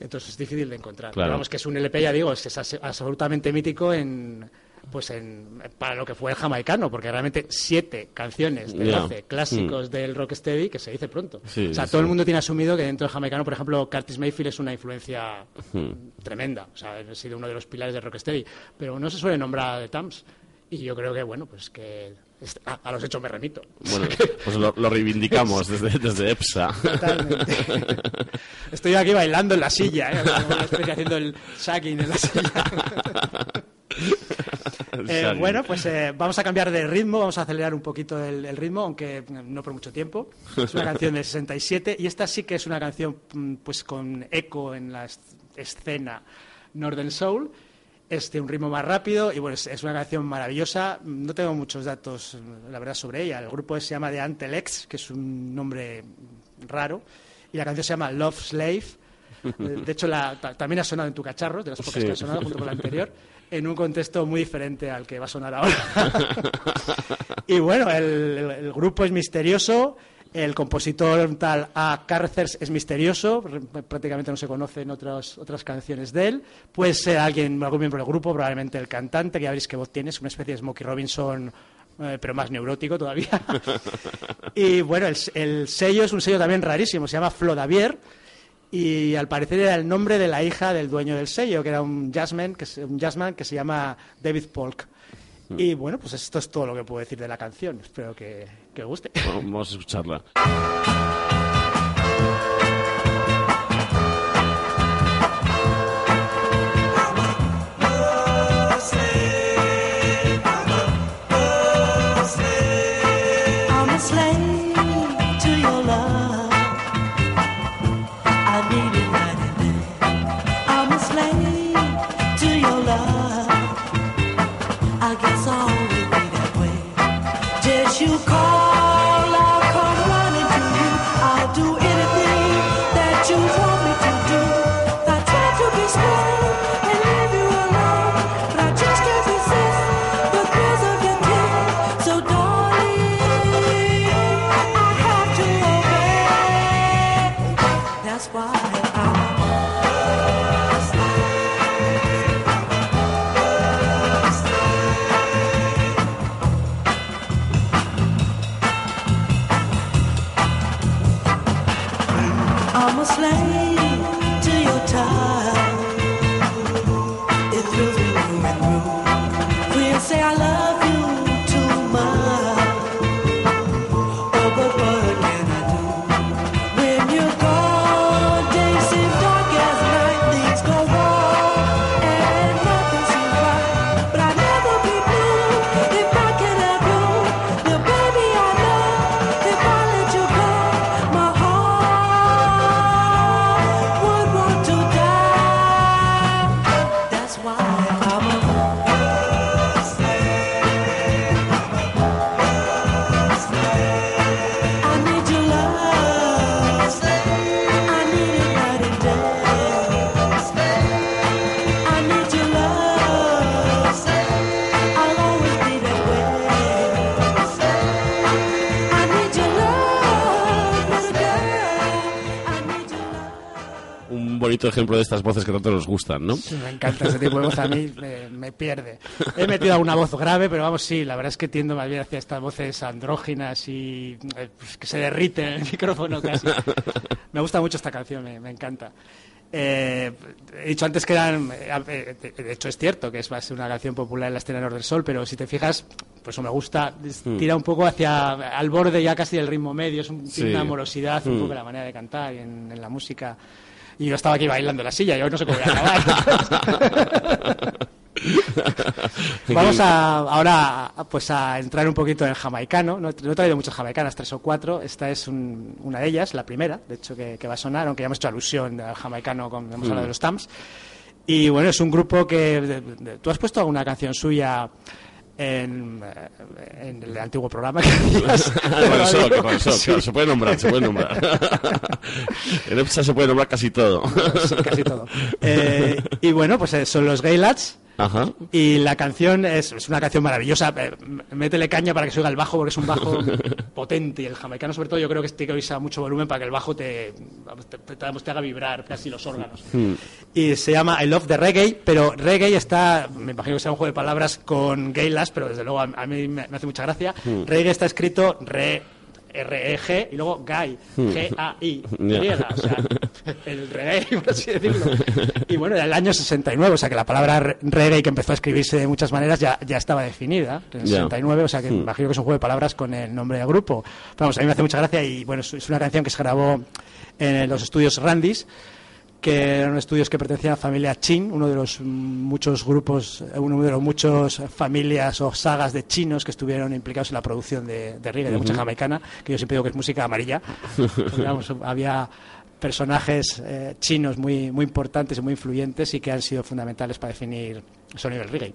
Speaker 3: Entonces es difícil de encontrar.
Speaker 8: Claro.
Speaker 3: Vamos, que es un LP, ya digo, es, absolutamente mítico en pues en, para lo que fue el jamaicano, porque realmente siete canciones de
Speaker 8: Ya.
Speaker 3: 12 clásicos del rocksteady que se dice pronto.
Speaker 8: Sí,
Speaker 3: o sea,
Speaker 8: sí,
Speaker 3: todo el mundo tiene asumido que dentro del jamaicano, por ejemplo, Curtis Mayfield es una influencia
Speaker 8: Hmm.
Speaker 3: tremenda, o sea, ha sido uno de los pilares del rocksteady, pero no se suele nombrar The Tams. Y yo creo que, bueno, pues que a, a los hechos me remito.
Speaker 8: Bueno, pues lo, lo reivindicamos desde, desde EPSA.
Speaker 3: Totalmente. Estoy aquí bailando en la silla, ¿eh? Como estoy haciendo el sagging en la silla. Eh, bueno, pues eh, vamos a cambiar de ritmo, vamos a acelerar un poquito el, el ritmo, aunque mm, no por mucho tiempo. Es una canción del 67 y esta sí que es una canción mm, pues con eco en la es- escena Northern Soul. Es de un ritmo más rápido y bueno, es, es una canción maravillosa. No tengo muchos datos, la verdad, sobre ella. El grupo se llama The Antelex, que es un nombre raro, y la canción se llama Love Slave. De hecho, la- ta- también ha sonado en tu cacharro, de las pocas
Speaker 8: Sí.
Speaker 3: que ha sonado junto con la anterior, en un contexto muy diferente al que va a sonar ahora. y bueno, el, el- grupo es misterioso, el compositor tal A. Carcers es misterioso, prácticamente no se conocen otras, otras canciones de él. Puede ser alguien, algún miembro del grupo, probablemente el cantante, que ya veréis qué voz tiene, es una especie de Smokey Robinson. eh, pero más neurótico todavía. y bueno, el, el sello es un sello también rarísimo, se llama Flodavier, y al parecer era el nombre de la hija del dueño del sello, que era un jazzman que se, un jazzman que se llama David Polk. Y bueno, pues esto es todo lo que puedo decir de la canción. Espero que, que guste.
Speaker 8: Vamos a escucharla. Bonito ejemplo de estas voces que tanto nos gustan, ¿no?
Speaker 3: Me encanta ese tipo de voz, a mí me, me pierde. He metido alguna voz grave, pero vamos, sí, la verdad es que tiendo más bien hacia estas voces andróginas y eh, pues, que se derriten en el micrófono casi. Me gusta mucho esta canción, me, me encanta. Eh, he dicho antes que eran, eh, de de hecho es cierto que es ser una canción popular en la escena Northern Soul, pero si te fijas, pues me gusta, es- tira un poco hacia al borde ya casi del ritmo medio, es un,
Speaker 8: Sí.
Speaker 3: una amorosidad un poco en la manera de cantar y en, en la música. Y yo estaba aquí bailando en la silla y hoy no sé cómo voy a acabar. Vamos a, ahora pues a entrar un poquito en jamaicano. No, he- no he traído muchas jamaicanas, tres o cuatro. Esta es un- una de ellas, la primera, de hecho, que, que va a sonar, aunque ya hemos hecho alusión al jamaicano, con, hemos hablado de los Tams. Y bueno, es un grupo que... de- de- ¿Tú has puesto alguna canción suya en, eh, en el antiguo programa que
Speaker 9: Claro, se puede nombrar, se puede nombrar. en EPSA se puede nombrar casi todo.
Speaker 3: sí, casi todo. Eh, y bueno, pues eh, son los Gay Lads.
Speaker 9: Ajá.
Speaker 3: Y la canción es, es una canción maravillosa. Eh, Métele caña para que se oiga el bajo, porque es un bajo potente. Y el jamaicano, sobre todo, yo creo que tiene que oírse a mucho volumen para que el bajo te, te, te- te haga vibrar casi los órganos. Y se llama I Love the Reggae, pero reggae está, me imagino que sea un juego de palabras con gay lads, pero desde luego a, a mí me, me hace mucha gracia. Reggae está escrito re, R-E-G y luego gay, G-A-I,
Speaker 9: Ya.
Speaker 3: o sea, el reggae, por así decirlo. Y bueno, era el año 69, o sea que la palabra re- reggae que empezó a escribirse de muchas maneras ya, ya estaba definida en el
Speaker 9: Ya.
Speaker 3: 69, o sea que imagino que es un juego de palabras con el nombre del grupo. Pero vamos, a mí me hace mucha gracia y bueno, es, es una canción que se grabó en los estudios Randis que eran estudios que pertenecían a la familia Chin, uno de los muchos grupos, uno de los muchos familias o sagas de chinos que estuvieron implicados en la producción de, de reggae, de mucha jamaicana, que yo siempre digo que es música amarilla. Había personajes eh, chinos muy, muy importantes y muy influyentes y que han sido fundamentales para definir el sonido del reggae.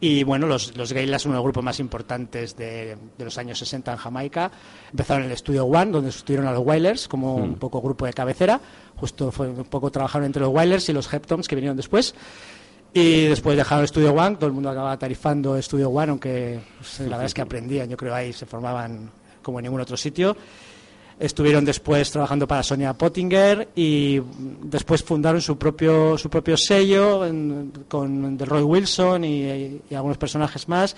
Speaker 3: Y bueno, los, los Gaylas son uno de los grupos más importantes de, de los años 60 en Jamaica. Empezaron en el Estudio One, donde sustituyeron a los Wailers como un poco grupo de cabecera. Justo fue un poco trabajaron entre los Wailers y los Heptones que vinieron después. Y después dejaron el Studio One, todo el mundo acababa tarifando Studio One, aunque pues, la verdad es que aprendían, yo creo ahí se formaban como en ningún otro sitio. Estuvieron después trabajando para Sonia Pottinger y después fundaron su propio, su propio sello en- con Roy Wilson y, y algunos personajes más.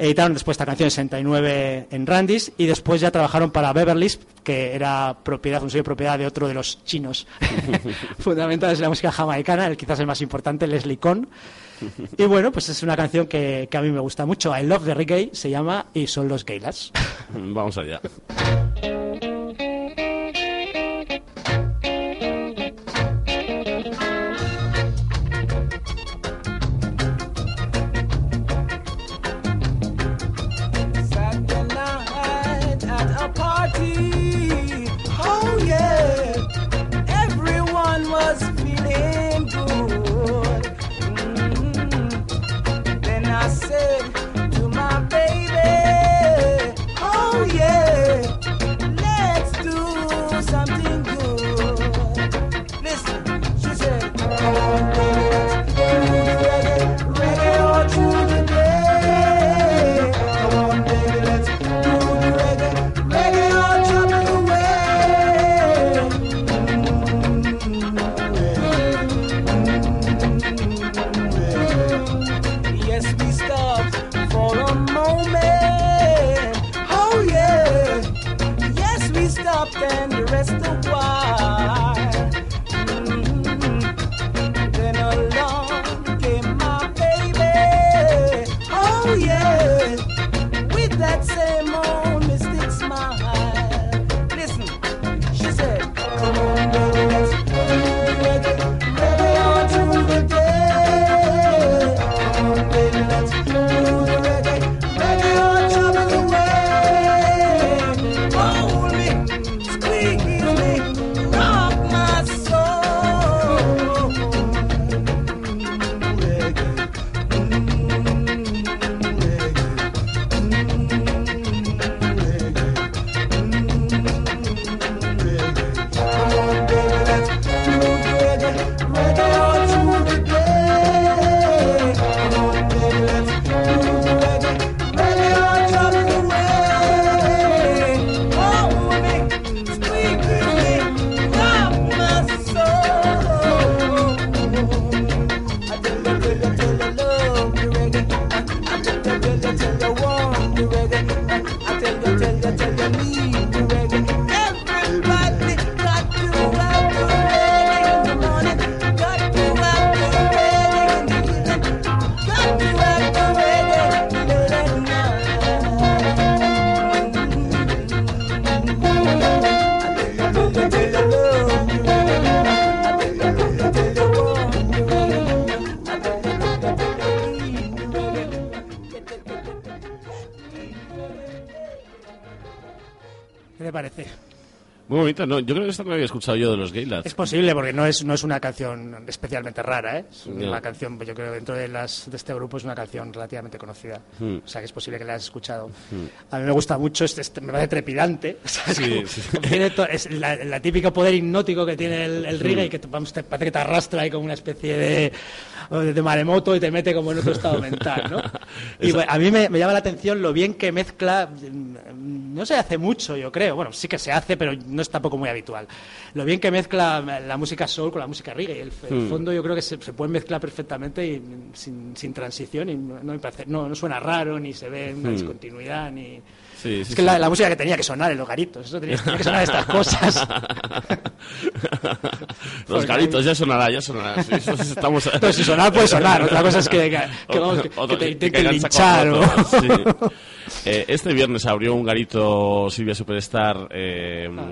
Speaker 3: Editaron después esta canción en 69 en Randys y después ya trabajaron para Beverly's, que era propiedad, un sello propiedad de otro de los chinos fundamentales de la música jamaicana, el quizás el más importante, Leslie Conn. Y bueno, pues es una canción que, que a mí me gusta mucho. I Love the Reggae se llama y son los Gaylas.
Speaker 9: Vamos allá.
Speaker 2: Bonita, no, yo creo que esta no había escuchado yo de los Gay Lads.
Speaker 3: Es posible porque no es, no es una canción especialmente rara, ¿eh? Es una canción, pues yo creo, dentro de, las, de este grupo es una canción relativamente conocida.
Speaker 2: Hmm.
Speaker 3: O sea que es posible que la hayas escuchado. A mí me gusta mucho, este, este- me parece trepidante. O sea, es,
Speaker 2: Sí,
Speaker 3: como-
Speaker 2: sí.
Speaker 3: como tiene to- es la, la típico poder hipnótico que tiene el, el reggae y que vamos, te parece que te arrastra ahí como una especie de, de maremoto y te mete como en otro estado mental, ¿no? Y bueno, a mí me, me llama la atención lo bien que mezcla, mm, no se hace mucho, yo creo, bueno, sí que se hace, pero no es tampoco muy habitual. Lo bien que mezcla la música soul con la música reggae. El, el
Speaker 2: Hmm.
Speaker 3: fondo yo creo que se, se puede mezclar perfectamente y sin, sin transición y no, no me parece- no, no suena raro, ni se ve una
Speaker 2: Hmm.
Speaker 3: discontinuidad, ni...
Speaker 2: Sí,
Speaker 3: Es
Speaker 2: sí,
Speaker 3: que
Speaker 2: sí.
Speaker 3: la, la música que tenía que sonar en los garitos, eso tenía, tenía que sonar estas cosas.
Speaker 2: Los garitos, ya sonará, ya sonará. Eso estamos...
Speaker 3: Entonces, si sonar puede sonar, otra cosa es que, que, que, vamos, que-
Speaker 2: Otro-
Speaker 3: te intenten linchar o...
Speaker 2: saco roto, sí. Eh, este viernes abrió un garito Silvia Superstar eh,
Speaker 3: Ah.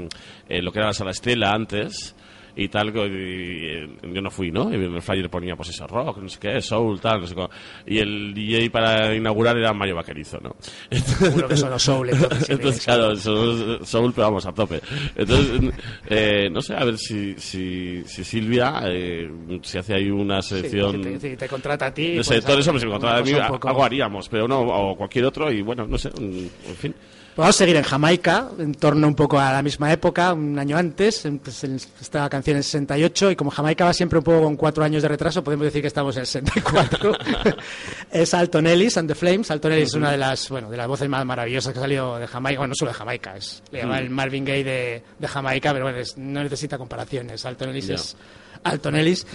Speaker 2: en lo que era la sala Estela antes y tal, y, y, yo no fui, ¿no? Y en el flyer ponía pues eso, rock, no sé qué, soul, tal, no sé cómo. Y el DJ para inaugurar era Mario Vaquerizo, ¿no?
Speaker 3: Seguro que soul, entonces, sí,
Speaker 2: Entonces,
Speaker 3: sí.
Speaker 2: claro, son- soul, pero vamos, a tope. Entonces, eh, no sé, a ver si, si, si Silvia, eh, si hace ahí una
Speaker 3: Sí,
Speaker 2: selección...
Speaker 3: te, si te contrata a ti...
Speaker 2: No sé,
Speaker 3: pues,
Speaker 2: todos hombre, si me
Speaker 3: una
Speaker 2: contratara a mí, algo haríamos, pero no, o cualquier otro, y bueno, no sé, en fin.
Speaker 3: Vamos a seguir en Jamaica, en torno un poco a la misma época, un año antes, pues, esta canción en 68, y como Jamaica va siempre un poco con cuatro años de retraso, podemos decir que estamos en el 64. es Alton Ellis and the Flames. Alton Ellis es una de las, bueno, de las voces más maravillosas que ha salido de Jamaica, bueno, no solo de Jamaica, es, le llama el Marvin Gaye de, de Jamaica, pero bueno, es- no necesita comparaciones. Alton Ellis es Alton Ellis.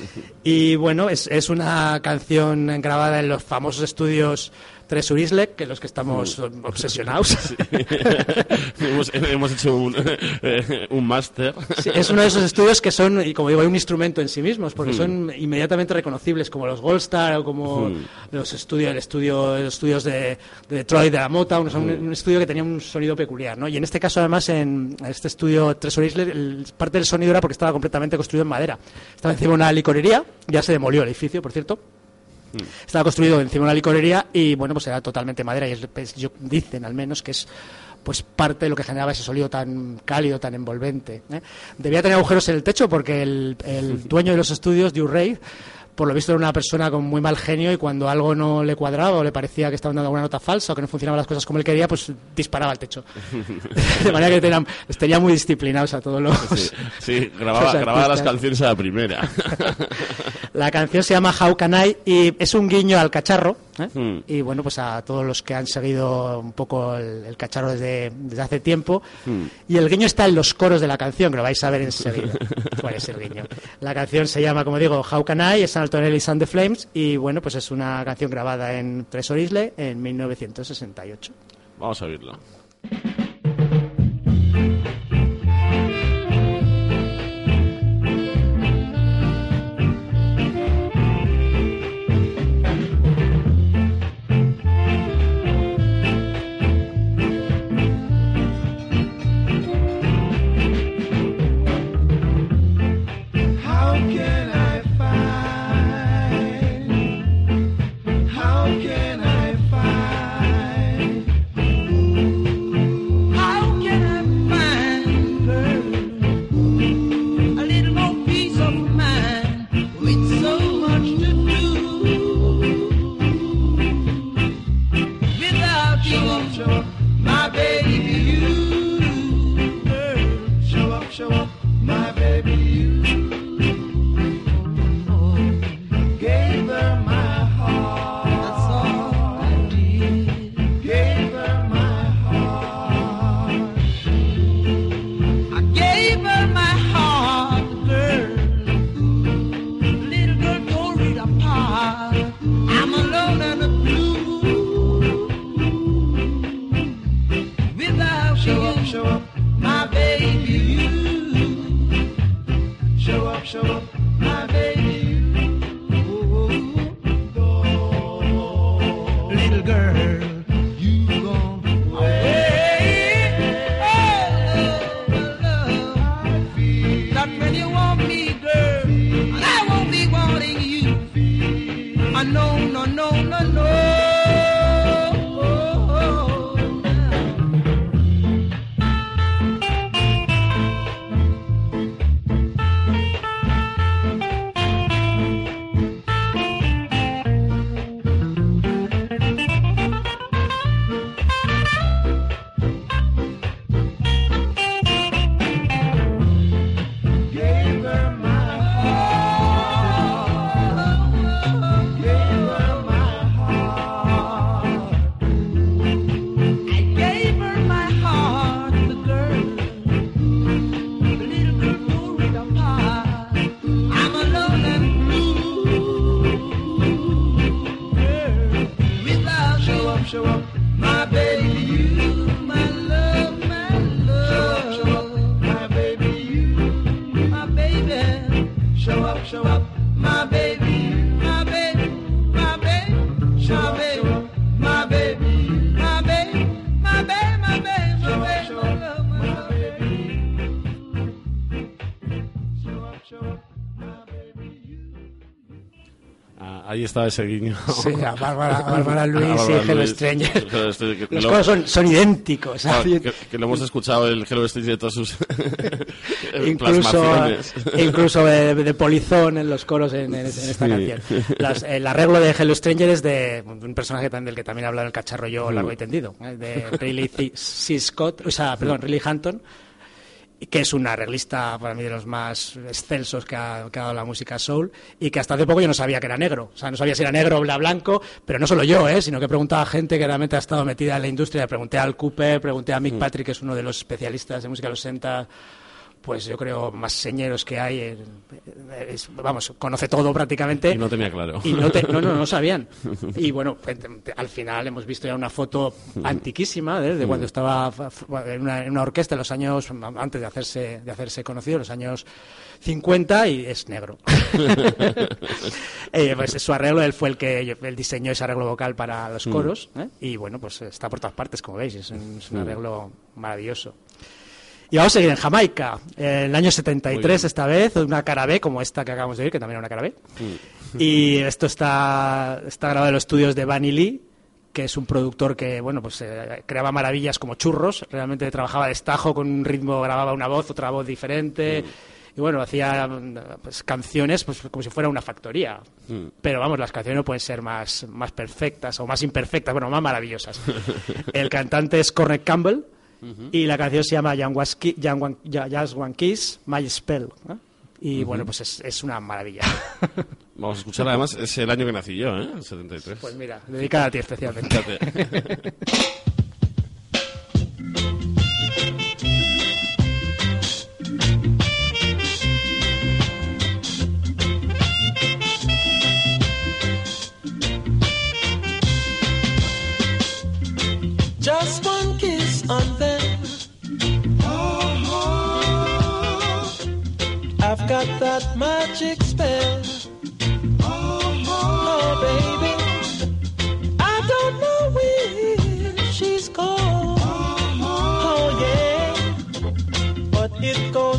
Speaker 3: Y bueno, es, es una canción grabada en los famosos estudios Treasure Isle, que los que estamos obsesionados.
Speaker 2: hemos, hemos hecho un, eh, un máster.
Speaker 3: Sí, es uno de esos estudios que son, y como digo, hay un instrumento en sí mismos, porque son inmediatamente reconocibles, como los Gold Star o como los estudios, el estudio, los estudios de, de Detroit, de la Motown, o sea, un, un estudio que tenía un sonido peculiar, ¿no? Y en este caso, además, en este estudio Treasure Isle, el- parte del sonido era porque estaba completamente construido en madera. Estaba encima una licorería, ya se demolió el edificio, por cierto. Estaba construido encima de una licorería y bueno, pues era totalmente madera y es, pues, yo- dicen al menos que es pues parte de lo que generaba ese sonido tan cálido, tan envolvente. ¿eh? Debía tener agujeros en el techo porque el, el dueño de los estudios, Reid, por lo visto era una persona con muy mal genio y cuando algo no le cuadraba o le parecía que estaban dando alguna nota falsa o que no funcionaban las cosas como él quería, pues disparaba al techo. de manera que tenían, los tenía muy disciplinados a todos los...
Speaker 2: Sí, sí, grababa, grababa las canciones a la primera.
Speaker 3: La canción se llama How Can I y es un guiño al cacharro. ¿eh?
Speaker 2: Hmm.
Speaker 3: Y bueno, pues a todos los que han seguido un poco el, el cacharro desde, desde hace tiempo.
Speaker 2: Hmm.
Speaker 3: Y el guiño está en los coros de la canción, que lo vais a ver enseguida. ¿Cuál es el guiño? La canción se llama, como digo, How Can I, es Alton Ellis and the Flames. Y bueno, pues es una canción grabada en Treasure Isle en 1968.
Speaker 2: Vamos a oírlo. Ahí estaba ese guiño.
Speaker 3: Sí, a Bárbara, Bárbara Luis
Speaker 2: A
Speaker 3: y Hello. Stranger.
Speaker 2: Hello Stranger,
Speaker 3: Los
Speaker 2: lo-
Speaker 3: coros son, son idénticos.
Speaker 2: Ah, que, que lo hemos escuchado el Hello Stranger de todas sus
Speaker 3: incluso
Speaker 2: plasmaciones.
Speaker 3: incluso de, de polizón en los coros en, en- en esta
Speaker 2: Sí.
Speaker 3: canción. Las- el arreglo de Hello Stranger es de un personaje también del que también en el cacharro yo
Speaker 2: Mm.
Speaker 3: largo y tendido, ¿eh? de Riley C. C. Scott, o sea, perdón, Riley Hampton, que es un arreglista para mí de los más excelsos que ha, que ha dado la música soul y que hasta hace poco yo no sabía que era negro. O sea, no sabía si era negro o bla blanco, pero no solo yo, ¿eh? sino que preguntaba a gente que realmente ha estado metida en la industria. Pregunté al Cooper, pregunté a
Speaker 2: Mm.
Speaker 3: Mick Patrick, que es uno de los especialistas de música de los 60 pues yo creo más señeros que hay. en- es- vamos, conoce todo prácticamente.
Speaker 2: Y no tenía claro.
Speaker 3: Y no, te- no, no, no sabían. Y bueno, pues, al final hemos visto ya una foto antiquísima ¿eh? de cuando estaba fa- fa- en una, en una orquesta en los años, antes de hacerse, de hacerse conocido, los años 50 y es negro. Eh, pues su arreglo, él fue el que él diseñó ese arreglo vocal para los coros ¿eh? y bueno, pues está por todas partes, como veis, es un, es un arreglo maravilloso. Y vamos a seguir en Jamaica, en el año 73 esta vez, una cara B como esta que acabamos de oír, que también era una cara B. Y esto está, está grabado en los estudios de Bunny Lee, que es un productor que, bueno, pues eh, creaba maravillas como churros, realmente trabajaba de estajo con un ritmo, grababa una voz, otra voz diferente. Y bueno, hacía mm, pues, canciones pues, como si fuera una factoría. Pero vamos, las canciones no pueden ser más, más perfectas o más imperfectas, bueno, más maravillosas. El cantante es Cornet Campbell y la canción se llama Just One Kiss, My Spell. Y bueno, pues es, es una maravilla.
Speaker 2: Vamos a escuchar además, es el año que nací yo, ¿eh? El 73.
Speaker 3: pues mira, dedicada a ti especialmente.
Speaker 9: I've got that magic spell. Oh, baby, I don't know where she's gone. Oh, yeah, but it goes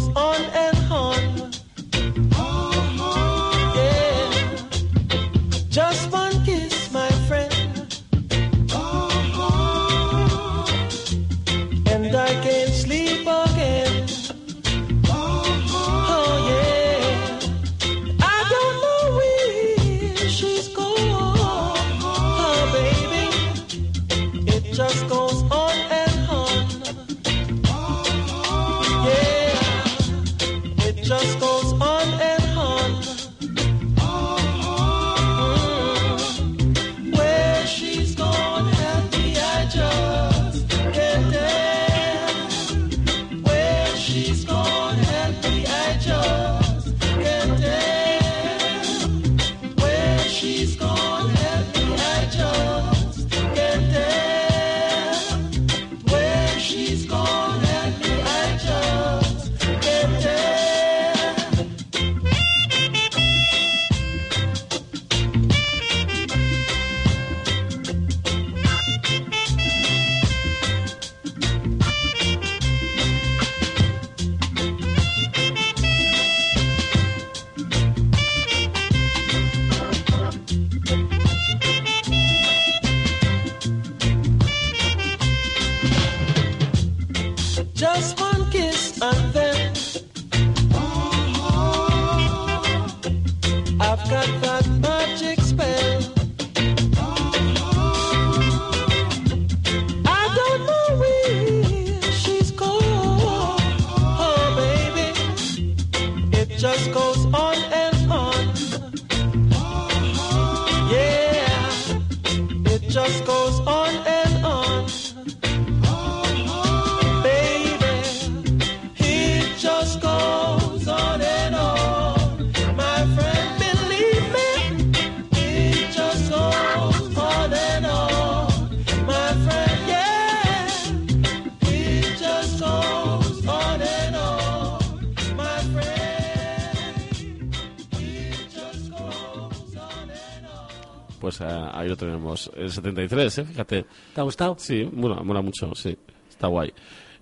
Speaker 2: El 73, ¿eh? Fíjate.
Speaker 3: ¿Te ha gustado?
Speaker 2: Sí, mola, mola mucho, sí. Está guay.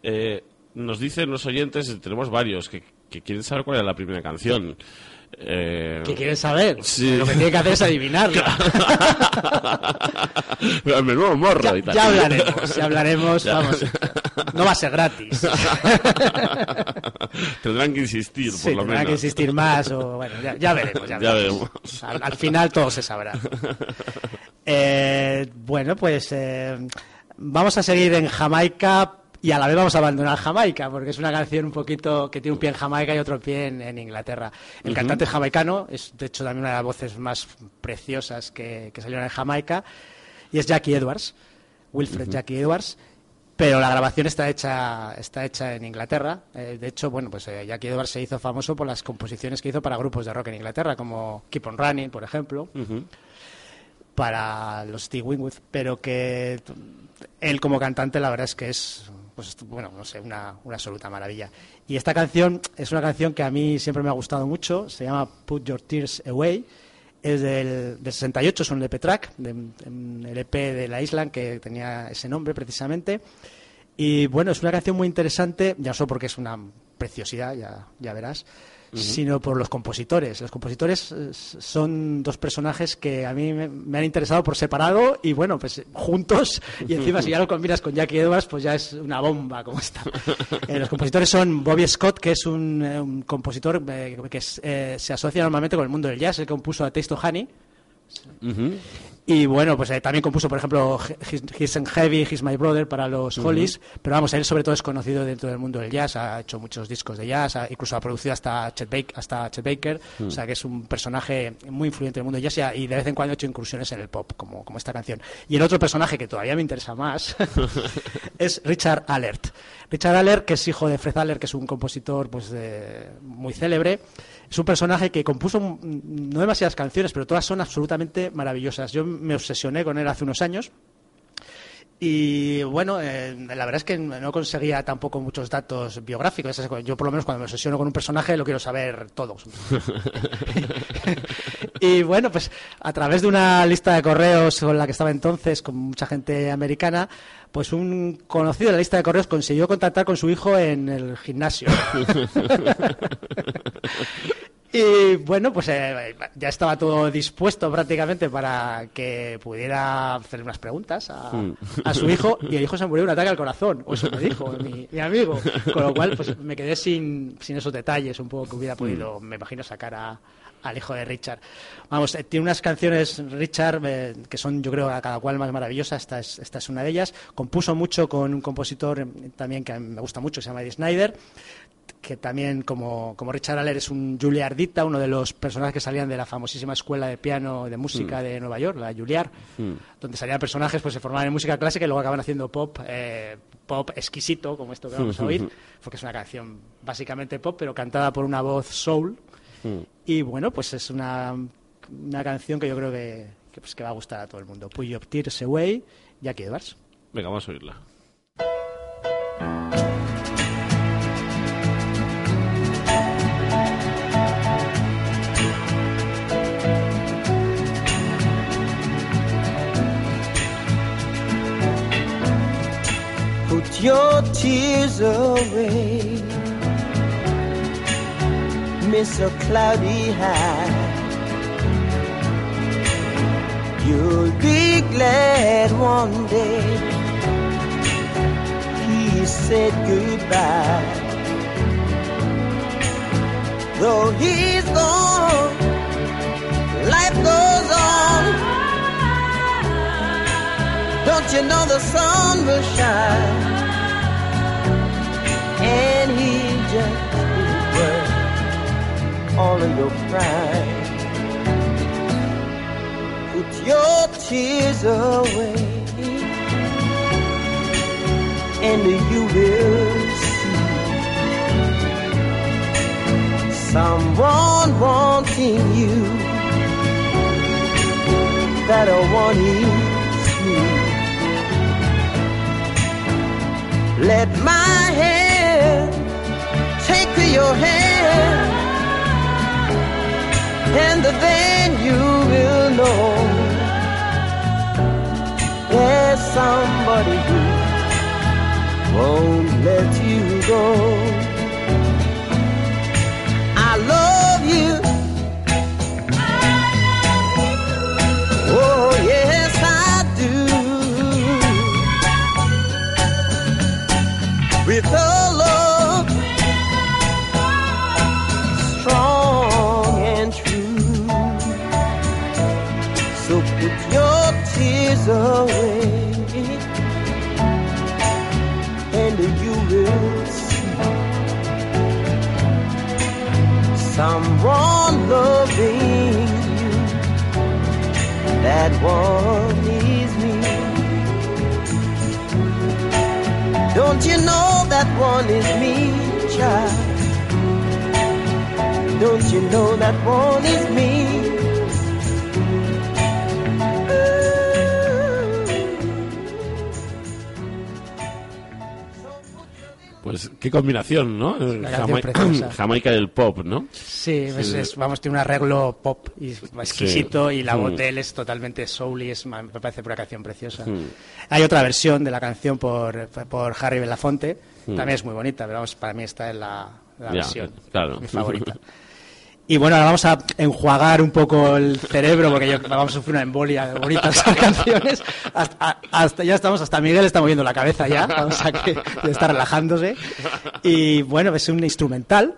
Speaker 2: Eh, nos dicen los oyentes, tenemos varios, que que quieren saber cuál es la primera canción. Eh,
Speaker 3: ¿Qué quieres saber?
Speaker 2: Sí.
Speaker 3: Lo que tiene que hacer es adivinarlo.
Speaker 2: Menudo morro
Speaker 3: ya,
Speaker 2: y tal.
Speaker 3: ya hablaremos, ya hablaremos, vamos. No va a ser gratis.
Speaker 2: Tendrán que insistir,
Speaker 3: Sí,
Speaker 2: por lo menos.
Speaker 3: que insistir más o bueno, ya, ya veremos. Ya,
Speaker 2: Ya
Speaker 3: veremos.
Speaker 2: veremos.
Speaker 3: Al, al final todo se sabrá. Eh, bueno, pues eh, vamos a seguir en Jamaica y a la vez vamos a abandonar Jamaica porque es una canción un poquito que tiene un pie en Jamaica y otro pie en, en Inglaterra. El cantante jamaicano es de hecho también una de las voces más preciosas que, que salieron en Jamaica y es Jackie Edwards, Wilfred Jackie Edwards. Pero la grabación está hecha, está hecha en Inglaterra. Eh, de hecho, bueno, pues eh, Jackie Edwards se hizo famoso por las composiciones que hizo para grupos de rock en Inglaterra, como Keep on Running, por ejemplo. Para los Steve Winwood. Pero que él como cantante, la verdad es que es, pues, bueno, no sé, una, una absoluta maravilla. Y esta canción es una canción que a mí siempre me ha gustado mucho. Se llama Put Your Tears Away. Es del, del 68, es un LP track, de, un LP de la Island que tenía ese nombre precisamente. Y bueno, es una canción muy interesante, ya solo porque es una preciosidad, ya, ya verás, sino por los compositores. Los compositores eh, son dos personajes que a mí me, me han interesado por separado y bueno, pues juntos. Y encima, si ya lo combinas con Jackie Edwards, pues ya es una bomba como está. Eh, los compositores son Bobby Scott, que es un, eh, un compositor eh, que es, eh, se asocia normalmente con el mundo del jazz, el que compuso A Taste of Honey. Y bueno, pues eh, también compuso, por ejemplo, His, His and Heavy, He's My Brother para los Hollies. Pero vamos, él sobre todo es conocido dentro del mundo del jazz, ha hecho muchos discos de jazz, ha- incluso ha producido hasta Chet, Bake- hasta Chet Baker. O sea que es un personaje muy influyente en el mundo del jazz y de vez en cuando ha hecho incursiones en el pop, como, como esta canción. Y el otro personaje que todavía me interesa más es Richard Allert. Richard Allert, que es hijo de Fred Allert, que es un compositor pues, de- muy célebre. Es un personaje que compuso no demasiadas canciones, pero todas son absolutamente maravillosas. Yo me obsesioné con él hace unos años. Y bueno, eh, la verdad es que no conseguía tampoco muchos datos biográficos. Yo por lo menos cuando me obsesiono con un personaje lo quiero saber todos. y bueno, pues a través de una lista de correos con la que estaba entonces, con mucha gente americana, pues un conocido de la lista de correos consiguió contactar con su hijo en el gimnasio. Y bueno, pues eh, ya estaba todo dispuesto prácticamente para que pudiera hacer unas preguntas a, a su hijo y el hijo se murió de un ataque al corazón, o eso me dijo mi, mi amigo. Con lo cual, pues me quedé sin, sin esos detalles un poco que hubiera podido, me imagino, sacar a, al hijo de Richard. Vamos, eh, tiene unas canciones, Richard, eh, que son yo creo a cada cual más maravillosas, esta es, esta es una de ellas. Compuso mucho con un compositor eh, también que me gusta mucho, se llama Eddie Snyder que también como, como Richard Aller es un Juilliardita, uno de los personajes que salían de la famosísima escuela de piano de música de Nueva York, la Juilliard, donde salían personajes pues se formaban en música clásica y luego acaban haciendo pop, eh, pop exquisito, como esto que vamos a oír, porque es una canción básicamente pop, pero cantada por una voz soul. Y bueno, pues es una, una canción que yo creo que, que, pues, que va a gustar a todo el mundo. Put Your Tears Away, Jackie Edwards.
Speaker 2: Venga, vamos a oírla.
Speaker 10: Your tears away. Miss a cloudy high. You'll be glad one day he said goodbye. Though he's gone, life goes on. Don't you know the sun will shine? And he just didn't work all of your pride. Put your tears away, and you will see someone wanting you. That one is me. Let my take your hand, and then you will know there's somebody who won't let you go.
Speaker 6: That one is me. Don't you know that one is me, child? Don't you know that one is me?
Speaker 2: Pues qué combinación, ¿no?
Speaker 3: Preciosa.
Speaker 2: Jamaica del pop, ¿no?
Speaker 3: Sí, es, es- vamos, tiene un arreglo pop y exquisito y la voz de él es totalmente soul y es, me parece una canción preciosa. Hay otra versión de la canción por, por Harry Belafonte, también es muy bonita, pero vamos, para mí esta es la, la
Speaker 2: Ya,
Speaker 3: versión,
Speaker 2: claro.
Speaker 3: mi favorita. Y bueno, ahora vamos a enjuagar un poco el cerebro porque yo, vamos a sufrir una embolia de bonitas canciones. Hasta, hasta- ya estamos, hasta Miguel está moviendo la cabeza ya, o sea que ya está relajándose. Y bueno, es un instrumental,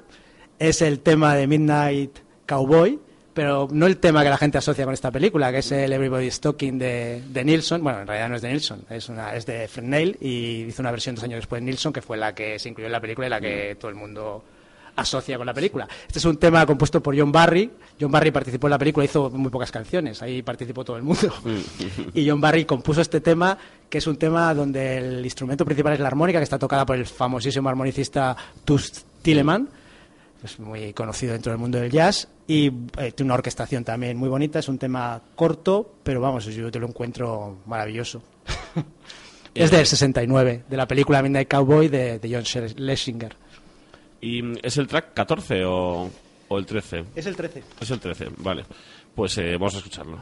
Speaker 3: es el tema de Midnight Cowboy, pero no el tema que la gente asocia con esta película, que es el Everybody's Talking de, de Nilsson. Bueno, en realidad no es de Nilsson, es, una, es de Fred Neil y hizo una versión dos años después de Nilsson, que fue la que se incluyó en la película y la que todo el mundo asocia con la película. Este es un tema compuesto por John Barry. John Barry participó en la película, hizo muy pocas canciones, ahí participó todo el mundo. y John Barry compuso este tema, que es un tema donde el instrumento principal es la armónica, que está tocada por el famosísimo armonicista Toots Tilleman, es muy conocido dentro del mundo del jazz, y eh, tiene una orquestación también muy bonita. Es un tema corto, pero vamos, yo te lo encuentro maravilloso. es del 69, de la película Midnight Cowboy de, de John Schlesinger.
Speaker 2: ¿Y es el track 14 o, o el 13?
Speaker 3: Es el 13.
Speaker 2: Es el 13, vale. Pues eh, vamos a escucharlo.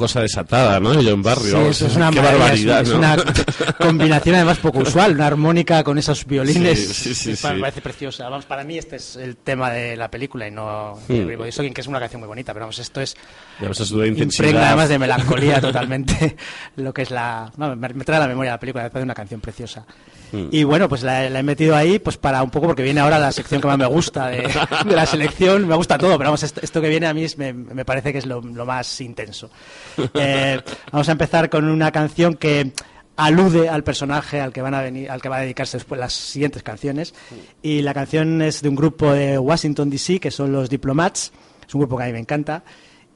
Speaker 2: Cosa desatada, ¿no? John Barry.
Speaker 3: Sí, eso es una
Speaker 2: qué barbaridad,
Speaker 3: es,
Speaker 2: ¿no?
Speaker 3: es una combinación además poco usual, una armónica con esos violines.
Speaker 2: Sí, sí, sí,
Speaker 3: me pa-
Speaker 2: sí.
Speaker 3: me parece preciosa. Vamos, para mí este es el tema de la película y no
Speaker 2: Hmm.
Speaker 3: Everybody Talking, que es una canción muy bonita, pero vamos, esto es
Speaker 2: Ya ves, es de intensidad.
Speaker 3: impregna además de melancolía totalmente lo que es la no, me, me trae a la memoria la película me parece una canción preciosa
Speaker 2: Hmm.
Speaker 3: y bueno pues la, la he metido ahí pues para un poco porque viene ahora la sección que más me gusta de, de la selección me gusta todo pero vamos esto, esto que viene a mí es- me, me parece que es lo, lo más intenso Eh, vamos a empezar con una canción que alude al personaje al que van a venir al que va a dedicarse después las siguientes canciones. Y la canción es de un grupo de Washington DC que son los Diplomats. Es un grupo que a mí me encanta.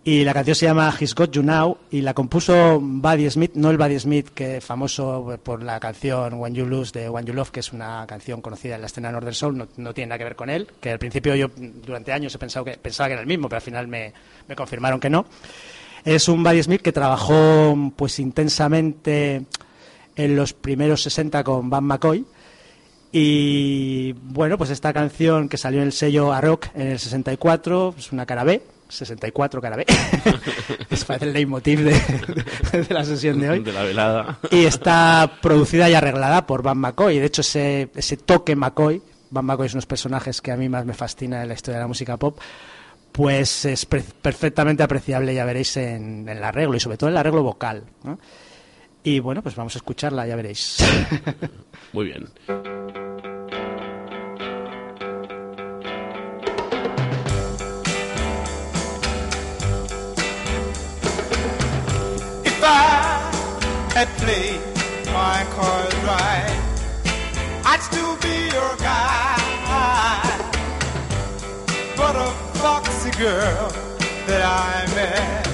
Speaker 3: Y la canción se llama He's Got You Now y la compuso Buddy Smith, no el Buddy Smith que es famoso por la canción When You Lose de When You Love, que es una canción conocida en la escena Northern Soul, no, no tiene nada que ver con él, que al principio yo durante años he pensado que, pensaba que era el mismo, pero al final me, me confirmaron que no. Es un Buddy Smith que trabajó pues intensamente en los primeros 60 con Van McCoy y bueno, pues esta canción que salió en el sello A Rock en el 64, es una cara B, 64 cara B. es parece el leitmotiv de, de la sesión de hoy.
Speaker 2: De la velada.
Speaker 3: Y está producida y arreglada por Van McCoy. De hecho, ese, ese toque McCoy, Van McCoy es unos personajes que a mí más me fascina en la historia de la música pop, pues es pre- perfectamente apreciable, ya veréis, en, en el arreglo y sobre todo en el arreglo vocal. ¿no? Y bueno, pues vamos a escucharla, ya veréis.
Speaker 2: Muy bien.
Speaker 5: If I had played my cards right, I'd still be your guy. But foxy girl that I met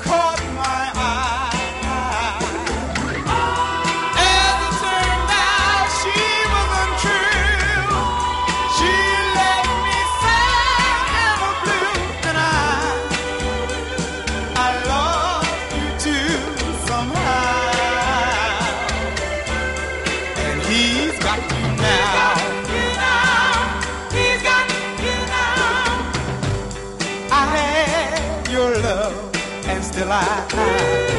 Speaker 5: caught my eye. And still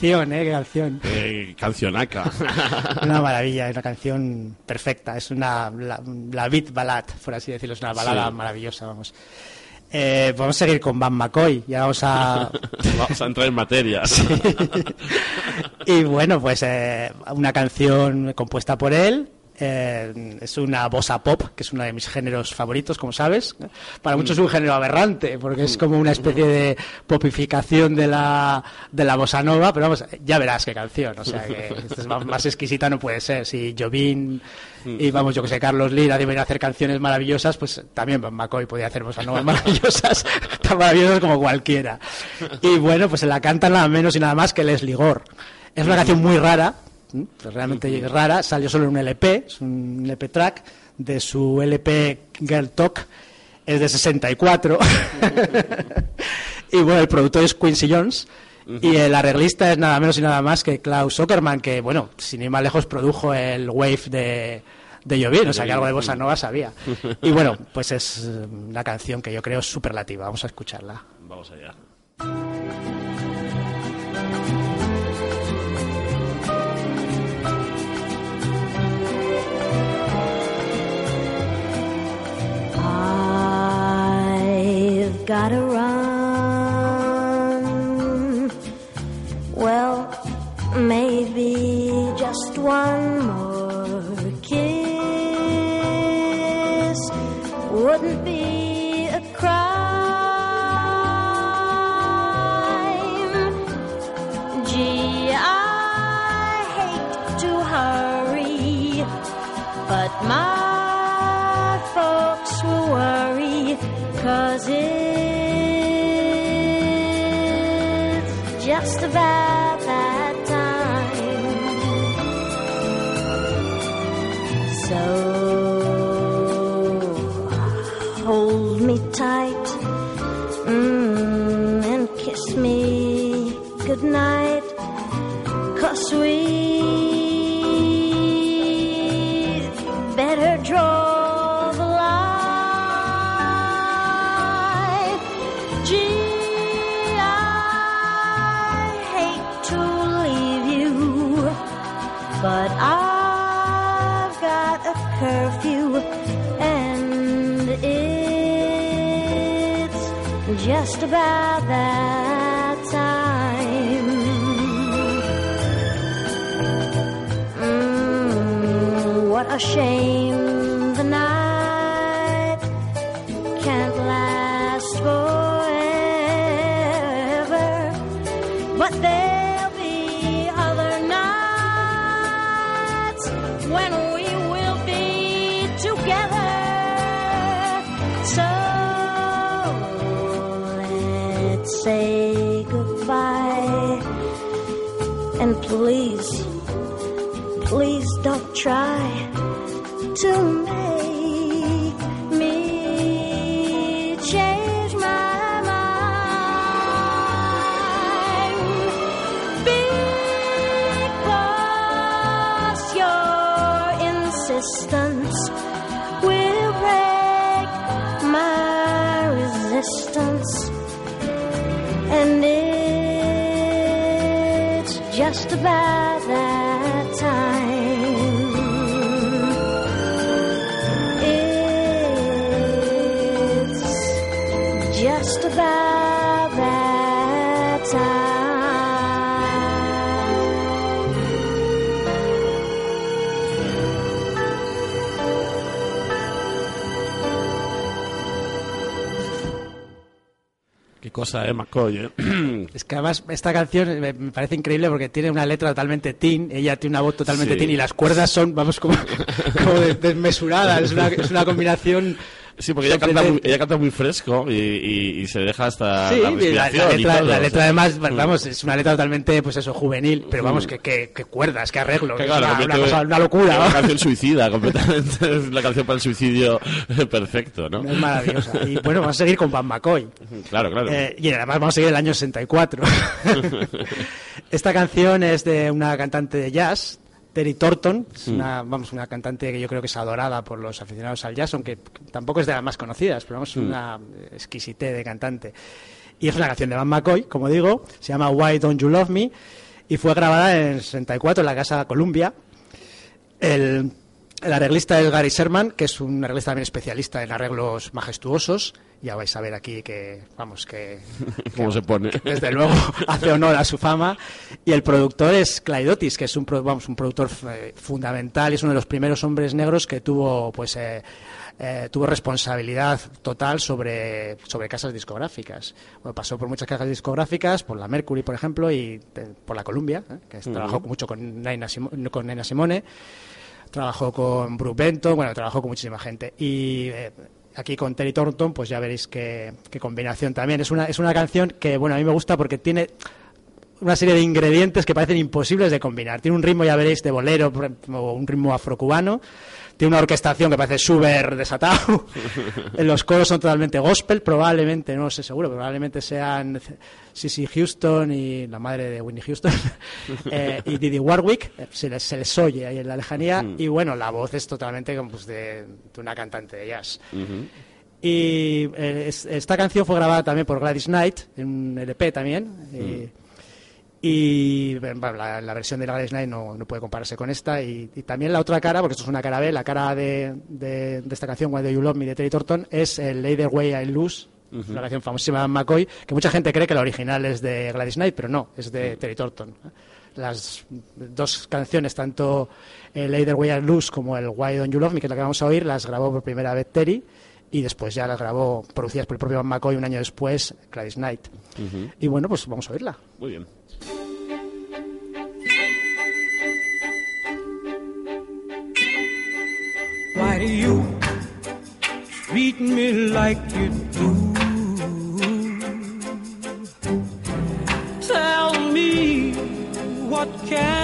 Speaker 3: canción, ¿eh? Qué canción.
Speaker 2: Eh, cancionaca.
Speaker 3: Una maravilla, es una canción perfecta, es una la, la beat ballad, por así decirlo, es una balada
Speaker 2: Sí.
Speaker 3: maravillosa, vamos. Eh, vamos a seguir con Van McCoy, ya vamos a...
Speaker 2: Vamos a entrar en materia.
Speaker 3: y bueno, pues eh, una canción compuesta por él, eh, es una bossa pop, que es uno de mis géneros favoritos, como sabes. Para muchos es un género aberrante, porque es como una especie de popificación de la, de la bossa nova, pero vamos, ya verás qué canción, o sea que es más, más exquisita no puede ser. Si Jovín y vamos, yo que sé, Carlos Lira deben hacer canciones maravillosas, pues también McCoy podía hacer bossa novas maravillosas, tan maravillosas como cualquiera. Y bueno, pues se la canta nada menos y nada más que Leslie Gore. Es una canción muy rara, ¿m? pues realmente rara, salió solo en un LP, es un LP track de su LP Girl Talk. es de 64. y bueno, el productor es Quincy Jones. Y el arreglista es nada menos y nada más que Klaus Zuckerman, que bueno, sin ir más lejos, produjo el Wave de, de Jovín, o sea que algo de bossa nova sabía. Y bueno, pues es eh, una canción que yo creo superlativa. Vamos a escucharla.
Speaker 2: Vamos allá.
Speaker 11: Gotta run. Well, maybe just one more kiss wouldn't be a crime. Gee, I hate to hurry, but my folks will worry, cause it's just just about that time. Mm, what a shame the night can't last forever. But there'll please, please don't try
Speaker 2: cosa, ¿eh, McCoy? eh?
Speaker 3: Es que además esta canción me, me parece increíble porque tiene una letra totalmente teen, ella tiene una voz totalmente
Speaker 2: Sí.
Speaker 3: teen y las cuerdas son, vamos, como, como de- desmesuradas. Es una, es una combinación.
Speaker 2: Sí, porque ella canta, muy, ella canta muy fresco y, y- y se deja hasta
Speaker 3: Sí,
Speaker 2: la
Speaker 3: y letra,
Speaker 2: todo,
Speaker 3: la
Speaker 2: o
Speaker 3: letra
Speaker 2: sea.
Speaker 3: además,
Speaker 2: Mm.
Speaker 3: vamos, es una letra totalmente, pues eso, juvenil, pero vamos, que, que, que cuerdas, que arreglo,
Speaker 2: Que
Speaker 3: es
Speaker 2: claro,
Speaker 3: una,
Speaker 2: convierte
Speaker 3: una cosa- una
Speaker 2: en
Speaker 3: locura.
Speaker 2: Una canción suicida, completamente. Es la canción para el suicidio perfecto, ¿no?
Speaker 3: Es maravillosa. Y bueno, vamos a seguir con Van McCoy.
Speaker 2: Claro, claro.
Speaker 3: Eh, y además vamos a seguir el año 64. Esta canción es de una cantante de jazz, Terry Thornton, es
Speaker 2: Mm.
Speaker 3: una, vamos, una cantante que yo creo que es adorada por los aficionados al jazz, aunque tampoco es de las más conocidas, pero vamos,
Speaker 2: Mm.
Speaker 3: una exquisité de cantante. Y es una canción de Van McCoy, como digo, se llama Why Don't You Love Me, y fue grabada en el 64 en la Casa Columbia. El, el arreglista es Gary Sherman, que es un arreglista también especialista en arreglos majestuosos. Ya vais a ver aquí que, vamos, que,
Speaker 2: ¿Cómo se pone?
Speaker 3: desde luego hace honor a su fama. Y el productor es Clyde Otis, que es un, vamos, un productor eh, fundamental y es uno de los primeros hombres negros que tuvo, pues, eh, eh, tuvo responsabilidad total sobre, sobre casas discográficas. Bueno, pasó por muchas casas discográficas, por la Mercury, por ejemplo, y eh, por la Columbia, eh, que trabajó mucho con Nina Simone trabajó con Bruce Benton, bueno, trabajó con muchísima gente. Y eh, aquí con Terry Thornton, pues ya veréis qué, combinación también. Es una, es una canción que, bueno, a mí me gusta porque tiene una serie de ingredientes que parecen imposibles de combinar. Tiene un ritmo, ya veréis, de bolero o un ritmo afrocubano. Tiene una orquestación que parece súper desatado. Los coros son totalmente gospel, probablemente, no lo sé seguro, probablemente sean Sissy Houston y la madre de Winnie Houston eh, y Didi Warwick. eh, Se les, se les oye ahí en la lejanía. Y bueno, la voz es totalmente como, pues, de, de una cantante de jazz. Y eh, es- esta canción fue grabada también por Gladys Knight, en un LP también. y- y bueno, la, la versión de la Gladys Knight no, no puede compararse con esta. Y, y también la otra cara, porque esto es una cara B, la cara de, de, de esta canción, Why Do You Love Me, de Terry Torton, es el Either Way I Lose, una canción famosísima de McCoy, que mucha gente cree que la original es de Gladys Knight, pero no, es de Terry Torton. Las dos canciones, tanto el Either Way I Lose como el Why Don't You Love Me, que es la que vamos a oír, las grabó por primera vez Terry y después ya las grabó, producidas por el propio McCoy un año después, Gladys Knight. Y bueno, pues vamos a oírla.
Speaker 2: Muy bien.
Speaker 6: Me like you do? Tell me what can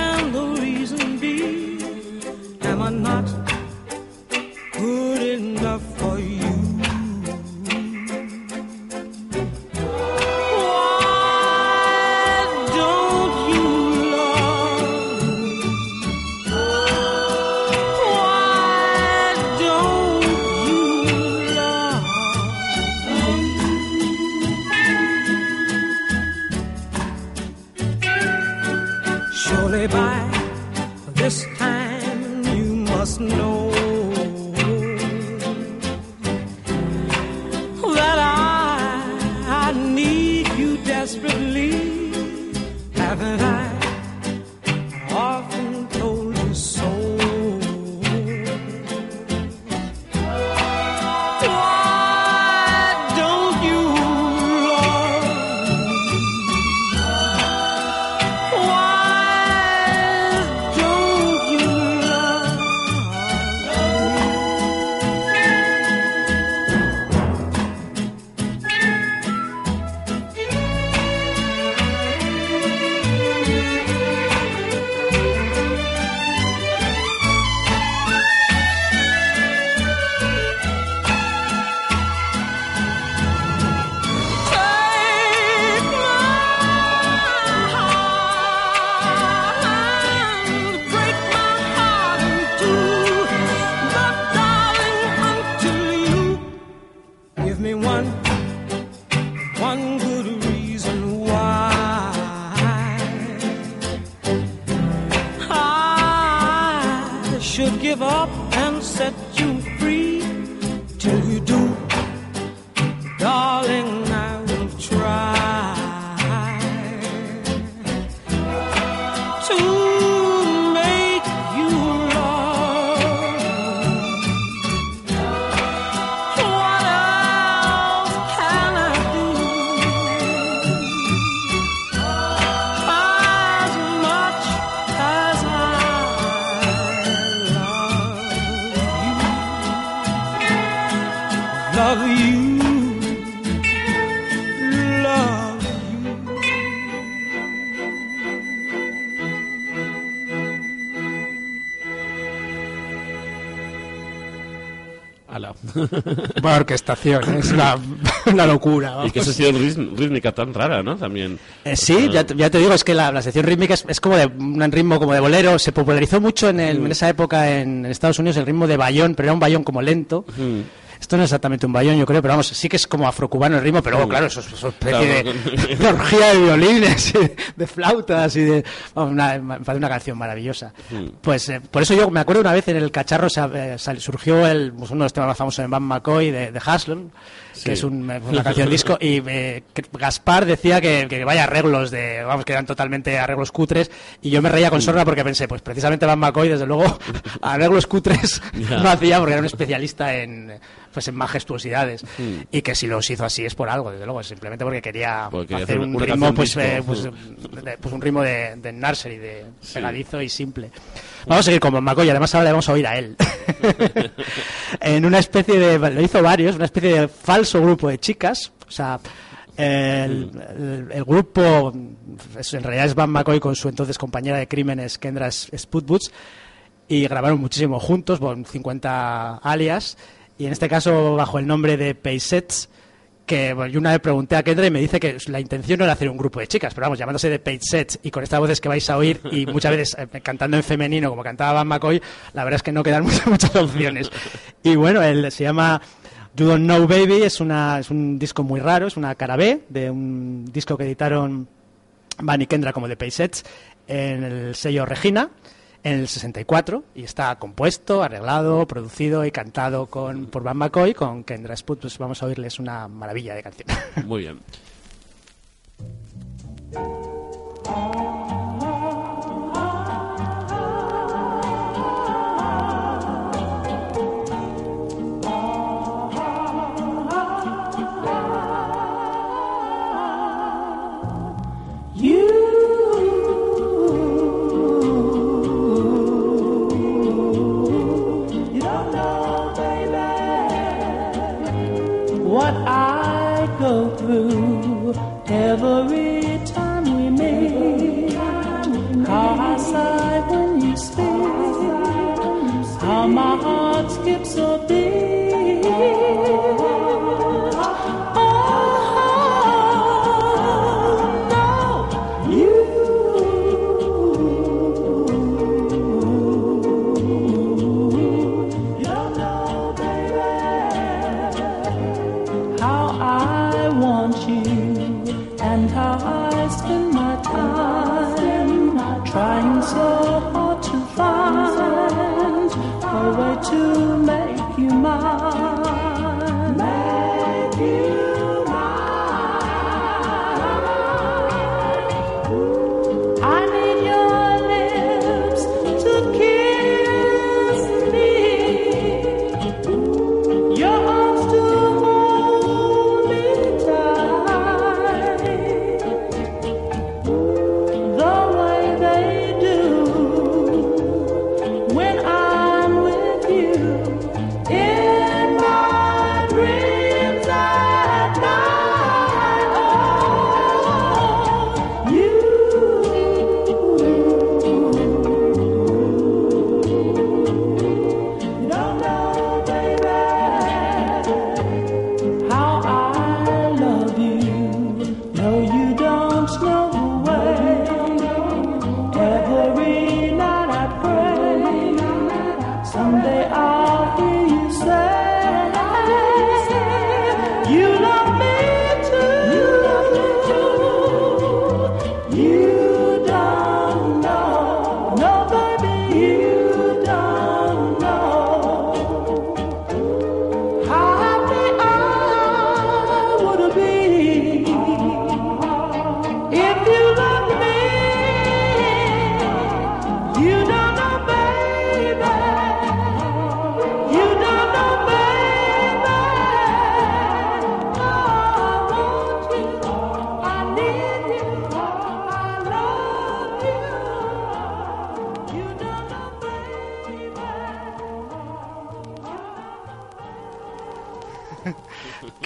Speaker 3: Buena orquestación, es una, una locura.
Speaker 2: y sección ritm- rítmica tan rara, ¿no? También.
Speaker 3: Eh, sí, ya, te- ya te digo, es que la, la sección rítmica es, es como de un ritmo como de bolero. Se popularizó mucho en, el- en esa época en, en Estados Unidos el ritmo de bayón, pero era un bayón como lento.
Speaker 2: Mm.
Speaker 3: Esto no es exactamente un bayón, yo creo, pero vamos, sí que es como afrocubano el ritmo, pero luego, claro, eso es una especie
Speaker 2: Claro.
Speaker 3: de, orgía de violines, y de flautas y de... vamos, una, una canción maravillosa. Pues eh, por eso yo me acuerdo una vez en el cacharro eh, sal- surgió el, pues, uno de los temas más famosos de Van McCoy, de, de
Speaker 2: Sí.
Speaker 3: que es un- una canción disco, y eh, Gaspar decía que, que vaya arreglos, de vamos, que eran totalmente arreglos cutres, y yo me reía con sorna porque pensé, pues precisamente Van McCoy, desde luego, arreglos cutres no hacía porque era un especialista en pues en majestuosidades y que si los hizo así es por algo desde luego es simplemente porque quería
Speaker 2: Porque
Speaker 3: hacer
Speaker 2: hacer
Speaker 3: un ritmo pues, eh, pues, de- pues un ritmo de, de nursery de pegadizo y simple vamos a seguir con McCoy además ahora le vamos a oír a él. En una especie de lo hizo varios una especie de falso grupo de chicas o sea el, grupo es- en realidad es Van McCoy con su entonces compañera de crímenes Kendra Sputboots y grabaron muchísimo juntos, con 50 alias, y en este caso bajo el nombre de Paysets, que yo una vez pregunté a Kendra y me dice que la intención no era hacer un grupo de chicas, pero vamos, llamándose de Paysets y con estas voces que vais a oír y muchas veces eh, cantando en femenino como cantaba Van McCoy, la verdad es que no quedan muchas, muchas opciones. Y bueno, él se llama You Don't Know Baby, es, una, es un disco muy raro, es una cara B de un disco que editaron Van y Kendra como de Paysets en el sello Regina en el 64 y está compuesto, arreglado, producido y cantado con, por Van McCoy con Kendra Sput. Pues vamos a oírles una maravilla de canción.
Speaker 2: Muy bien.
Speaker 6: Skips a beat.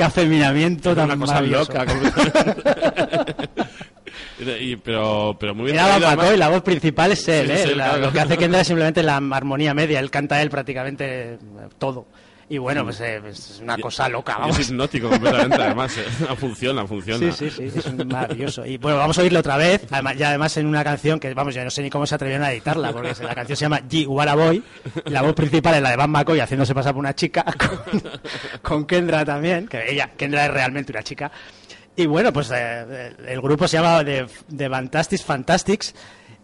Speaker 3: Qué afeminamiento tan
Speaker 2: Una cosa loca. Y- pero, pero muy bien.
Speaker 3: Era McCoy,
Speaker 2: además.
Speaker 3: la voz principal es él,
Speaker 2: Sí,
Speaker 3: ¿eh?
Speaker 2: sí,
Speaker 3: La-
Speaker 2: claro.
Speaker 3: Lo que hace Kendra es simplemente la armonía media, él canta él prácticamente todo. Y bueno, pues eh, es una cosa loca, vamos.
Speaker 2: Es hipnótico completamente, además. eh. Funciona, funciona.
Speaker 3: Sí, sí, sí, es maravilloso. Y bueno, vamos a oírlo otra vez, además, ya además en una canción que, vamos, yo no sé ni cómo se atrevieron a editarla, porque la canción se llama G. What a Boy, y la voz principal es la de Van McCoy haciéndose pasar por una chica, con, con Kendra también, que ella, Kendra es realmente una chica. Y bueno, pues eh, el grupo se llama The, The Fantastics Fantastics,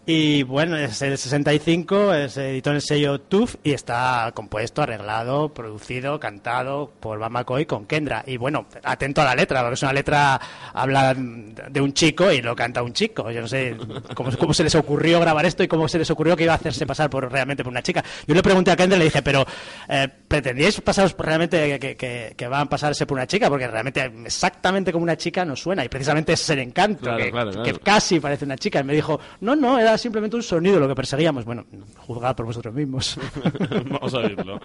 Speaker 3: y bueno, es el 65, eh, se editó en el sello TUF y está compuesto, arreglado, producido, cantado por Van McCoy con Kendra. Y bueno, atento a la letra, porque es una letra, habla de un chico y lo canta un chico. Yo no sé cómo, cómo se les ocurrió grabar esto y cómo se les ocurrió que iba a hacerse pasar por realmente por una chica. Yo le pregunté a Kendra y le dije, pero eh, ¿pretendíais pasaros por realmente que, que, que- que van a pasarse por una chica? Porque realmente exactamente como una chica no suena y precisamente ese es el encanto,
Speaker 2: Claro,
Speaker 3: que,
Speaker 2: claro,
Speaker 3: que casi parece una chica. Y me dijo, no, no, era simplemente un sonido lo que perseguíamos. Bueno, juzgad por vosotros mismos.
Speaker 2: Vamos a oírlo.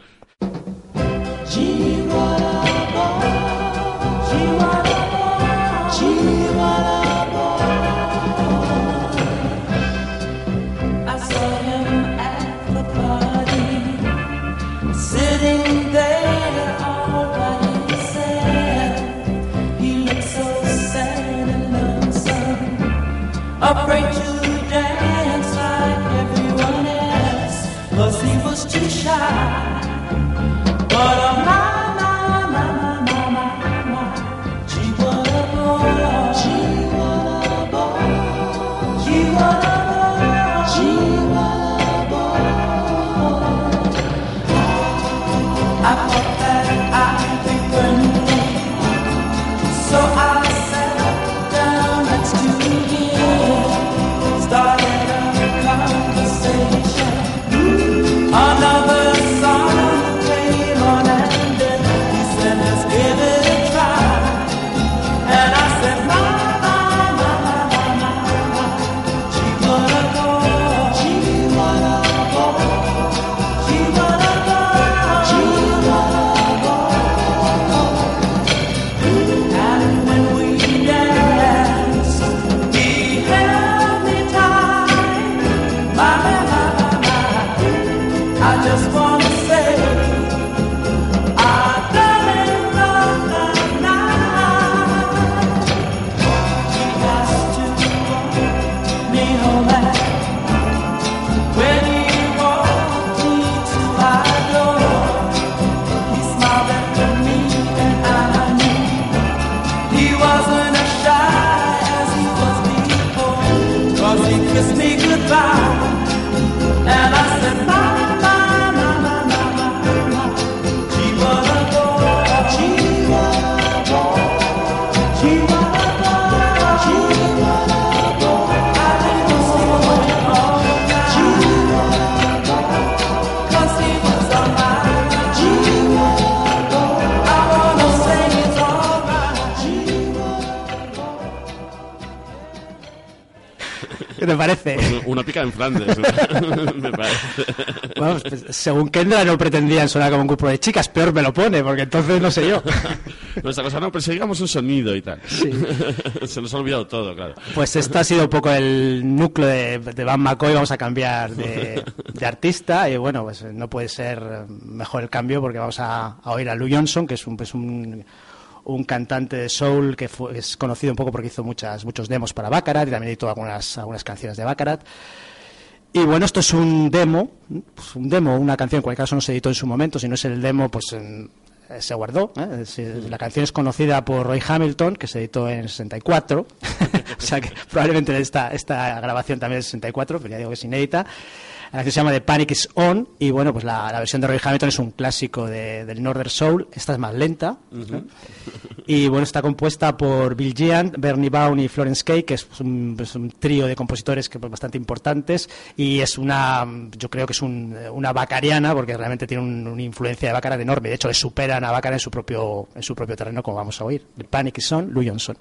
Speaker 6: a
Speaker 3: ¿Qué te parece?
Speaker 2: Una pica en Flandes, me parece.
Speaker 3: Bueno, pues, según Kendra no pretendían sonar como un grupo de chicas, peor me lo pone, porque entonces no sé yo.
Speaker 2: Nuestra cosa no, perseguíamos un sonido y tal. Se nos ha olvidado todo, claro.
Speaker 3: Pues esto ha sido un poco el núcleo de, de Van McCoy, vamos a cambiar de, de artista y bueno, pues no puede ser mejor el cambio porque vamos a, a oír a Lou Johnson, que es un, pues un, un cantante de soul que fue- es conocido un poco porque hizo muchas, muchos demos para Baccarat y también editó algunas, algunas canciones de Baccarat. Y bueno, esto es un demo, pues un demo, una canción, en cualquier caso no se editó en su momento, si no es el demo, pues en- eh, se guardó. ¿eh? La canción es conocida por Roy Hamilton, que se editó en el 64, o sea que probablemente esta, esta grabación también es 64, pero ya digo que es inédita. La canción se llama The Panic is On y bueno, pues la, la versión de Roy Hamilton es un clásico de- del Northern Soul, esta es más lenta. ¿eh? Y bueno, está compuesta por Bill Giant, Bernie Baum y Florence Kay, que es un, pues, un trío de compositores que pues, bastante importantes. Y es una, yo creo que es un- una bacariana, porque realmente tiene un- una influencia de Baccarat enorme. De hecho, le superan a Baccarat en su propio, en su propio terreno, como vamos a oír. The Panic is On, Lou Johnson.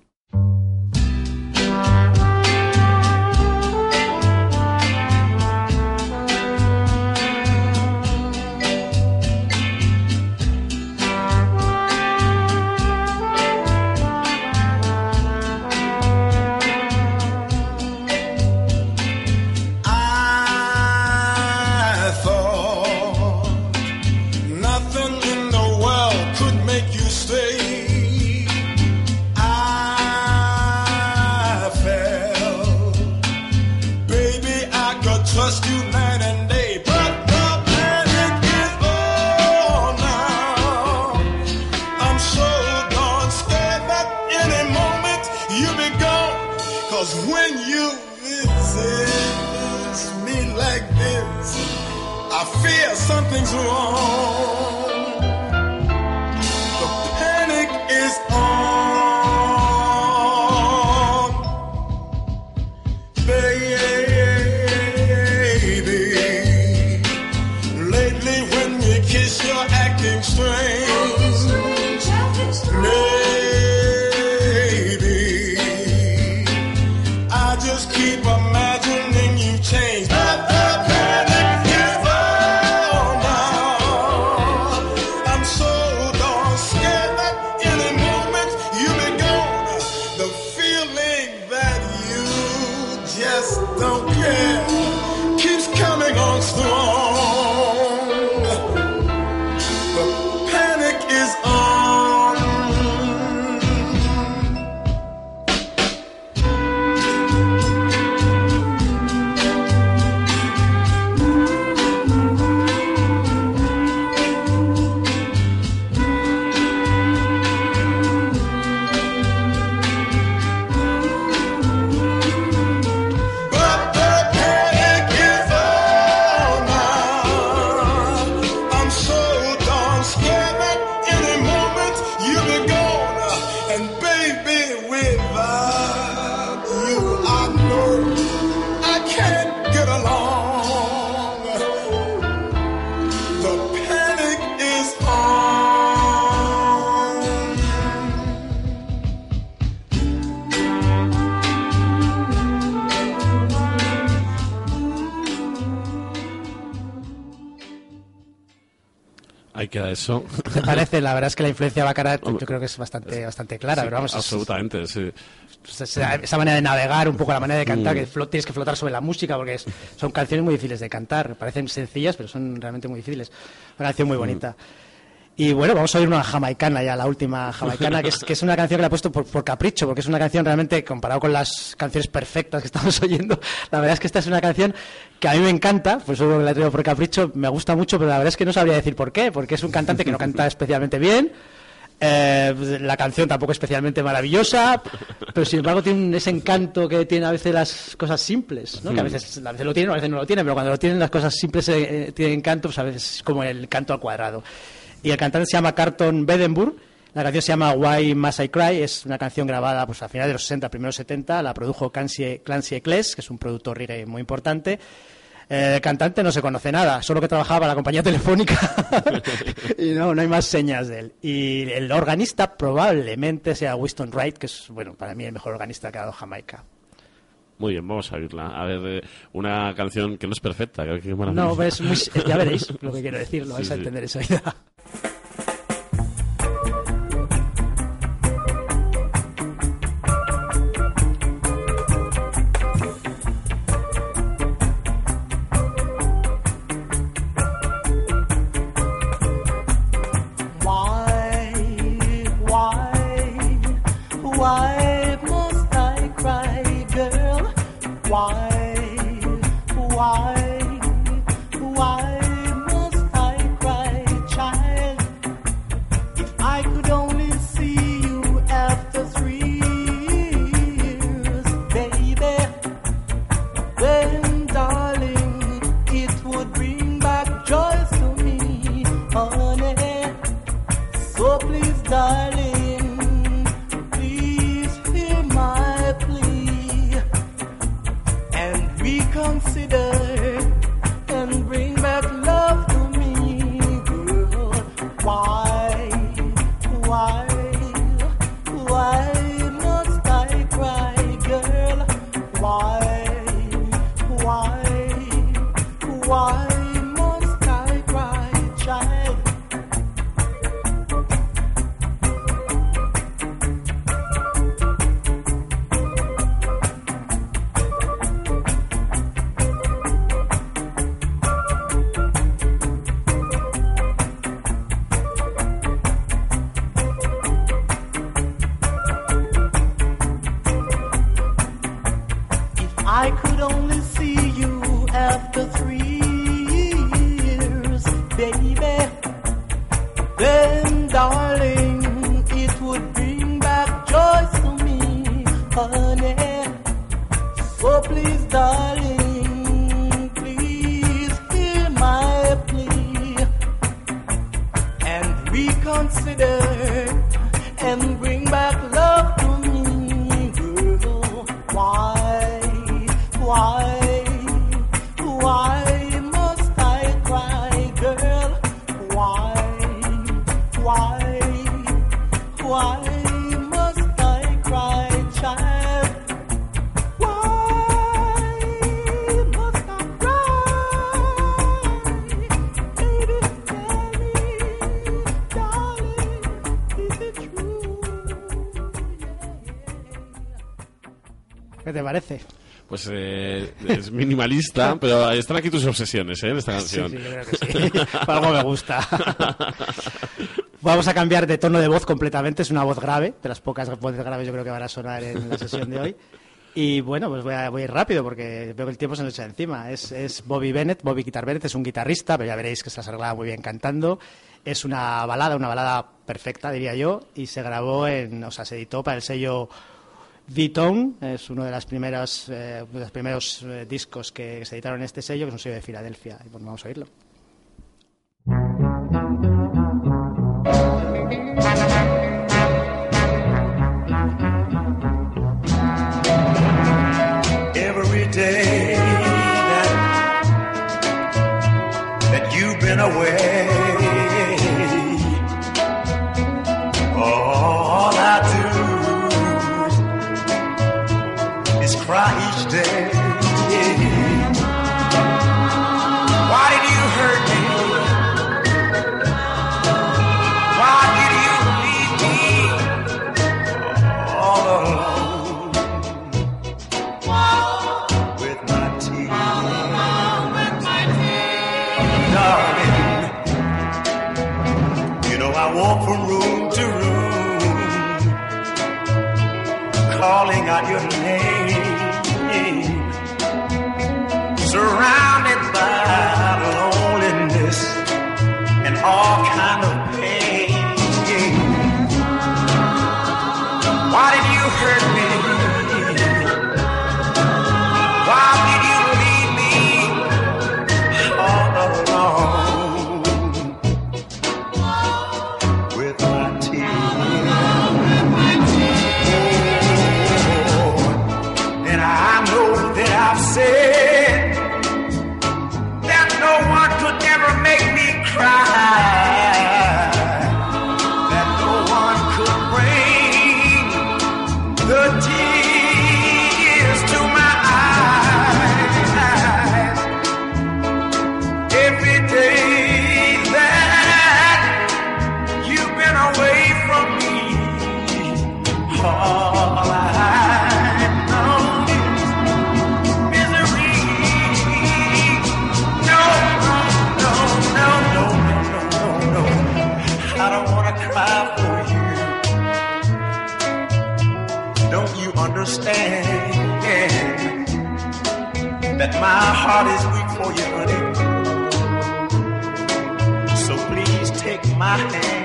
Speaker 2: Eso.
Speaker 3: ¿Te parece? La verdad es que la influencia Baccarat yo creo que es bastante, bastante clara,
Speaker 2: Sí,
Speaker 3: pero vamos,
Speaker 2: absolutamente, sí.
Speaker 3: es- esa, esa manera de navegar, un poco la manera de cantar,
Speaker 2: Mm.
Speaker 3: que tienes que flotar sobre la música, porque es- son canciones muy difíciles de cantar. Parecen sencillas, pero son realmente muy difíciles. Una canción muy bonita. Y bueno, vamos a oír una jamaicana ya, la última jamaicana, que es, que es una canción que la he puesto por, por capricho, porque es una canción realmente, comparado con las canciones perfectas que estamos oyendo, la verdad es que esta es una canción que a mí me encanta, por eso la he traído por capricho, me gusta mucho, pero la verdad es que no sabría decir por qué, porque es un cantante que no canta especialmente bien, eh, pues, la canción tampoco es especialmente maravillosa, pero sin embargo tiene ese encanto que tiene a veces las cosas simples, ¿no? que a veces, a veces lo tienen, a veces no lo tienen, pero cuando lo tienen las cosas simples eh, tienen encanto, pues a veces es como el canto al cuadrado. Y el cantante se llama Carton Bedenburg, la canción se llama Why Must I Cry, es una canción grabada pues, a finales de los 60, primeros 70, la produjo Clancy, Eccles, que es un productor reggae muy importante. Eh, el cantante no se conoce nada, solo que trabajaba para la compañía telefónica y no, no hay más señas de él. Y el organista probablemente sea Winston Wright, que es, bueno, para mí el mejor organista que ha dado Jamaica.
Speaker 2: Muy bien, vamos a oírla. A ver, eh, una canción que no es perfecta. que- maravilla.
Speaker 3: No, es muy, ya veréis lo que quiero decir, lo
Speaker 2: Sí,
Speaker 3: vais a
Speaker 2: sí.
Speaker 3: entender enseguida.
Speaker 2: Pues eh, es minimalista, pero están aquí tus obsesiones, ¿eh? En esta
Speaker 3: Sí,
Speaker 2: canción.
Speaker 3: sí, yo creo que sí. Algo me gusta. Vamos a cambiar de tono de voz completamente. Es una voz grave, de las pocas voces graves yo creo que van a sonar en la sesión de hoy. Y bueno, pues voy a, voy a ir rápido porque veo que el tiempo se nos echa encima. Es, es Bobby Bennett, Bobby Guitar Bennett, es un guitarrista, pero ya veréis que se las arreglaba muy bien cantando. Es una balada, una balada perfecta, diría yo, y se grabó en, o sea, se editó para el sello V-Tone, es uno de, las primeras, eh, de los primeros eh, discos que se editaron en este sello, que es un sello de Filadelfia. Y bueno, vamos a oírlo.
Speaker 12: My heart is weak for you, honey? So please take my hand.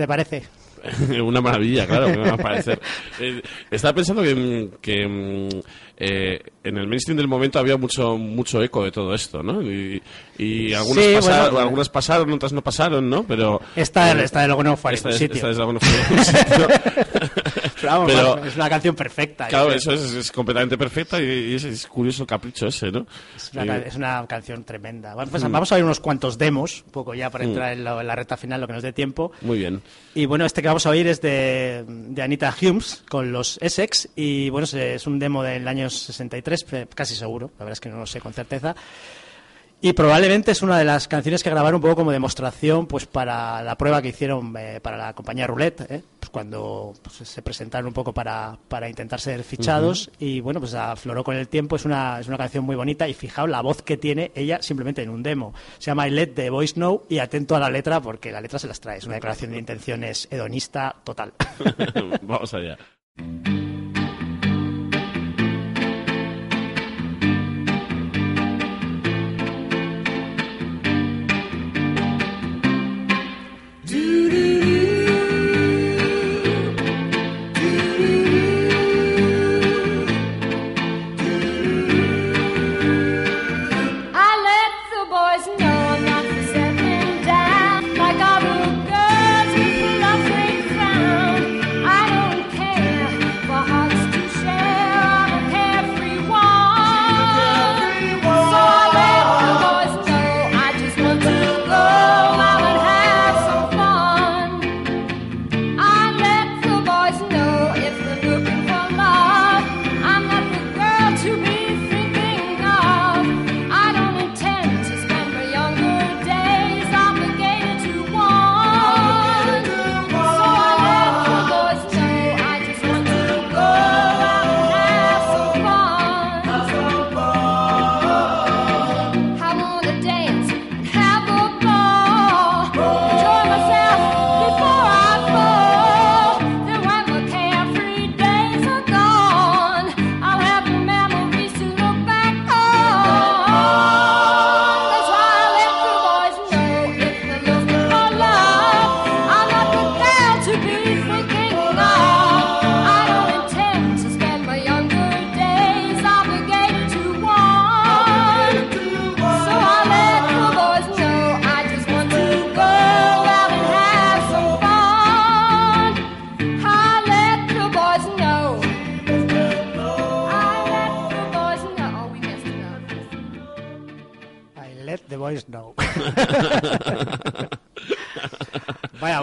Speaker 3: Te parece?
Speaker 2: Una maravilla, claro, me va a parecer. Eh, estaba pensando que, que, mm, eh, en el mainstream del momento había mucho mucho eco de todo esto, ¿no? Y, y algunas,
Speaker 3: Sí,
Speaker 2: pasaron,
Speaker 3: bueno.
Speaker 2: algunas pasaron, otras no pasaron, ¿no? Pero
Speaker 3: Esta,
Speaker 2: eh,
Speaker 3: esta de luego no fue a ningún sitio.
Speaker 2: esta desde luego no fue a ningún sitio.
Speaker 3: Pero vamos,
Speaker 2: Pero-
Speaker 3: es una canción perfecta.
Speaker 2: Claro, eso es, es completamente perfecta y, y es, es curioso el capricho ese, ¿no?
Speaker 3: Es una,
Speaker 2: Eh,
Speaker 3: es una canción tremenda. Vamos, pues,
Speaker 2: Mm.
Speaker 3: vamos a ver unos cuantos demos, un poco ya para
Speaker 2: Mm.
Speaker 3: entrar en, lo- en la recta final, lo que nos dé tiempo.
Speaker 2: Muy bien.
Speaker 3: Y bueno, este que vamos a oír es de, de Anita Humes con los Essex. Y bueno, es- es un demo del año 63, eh, casi seguro. La verdad es que no lo sé con certeza. Y probablemente es una de las canciones que grabaron un poco como demostración pues para la prueba que hicieron eh, para la compañía Roulette, ¿eh? pues cuando pues, se presentaron un poco para, para intentar ser fichados. Y bueno, pues afloró con el tiempo. Es una, es una canción muy bonita. Y fijaos la voz que tiene ella simplemente en un demo. Se llama I Let the Voice Know. Y atento a la letra porque la letra se las trae. Es una declaración de intenciones hedonista total.
Speaker 2: Vamos allá.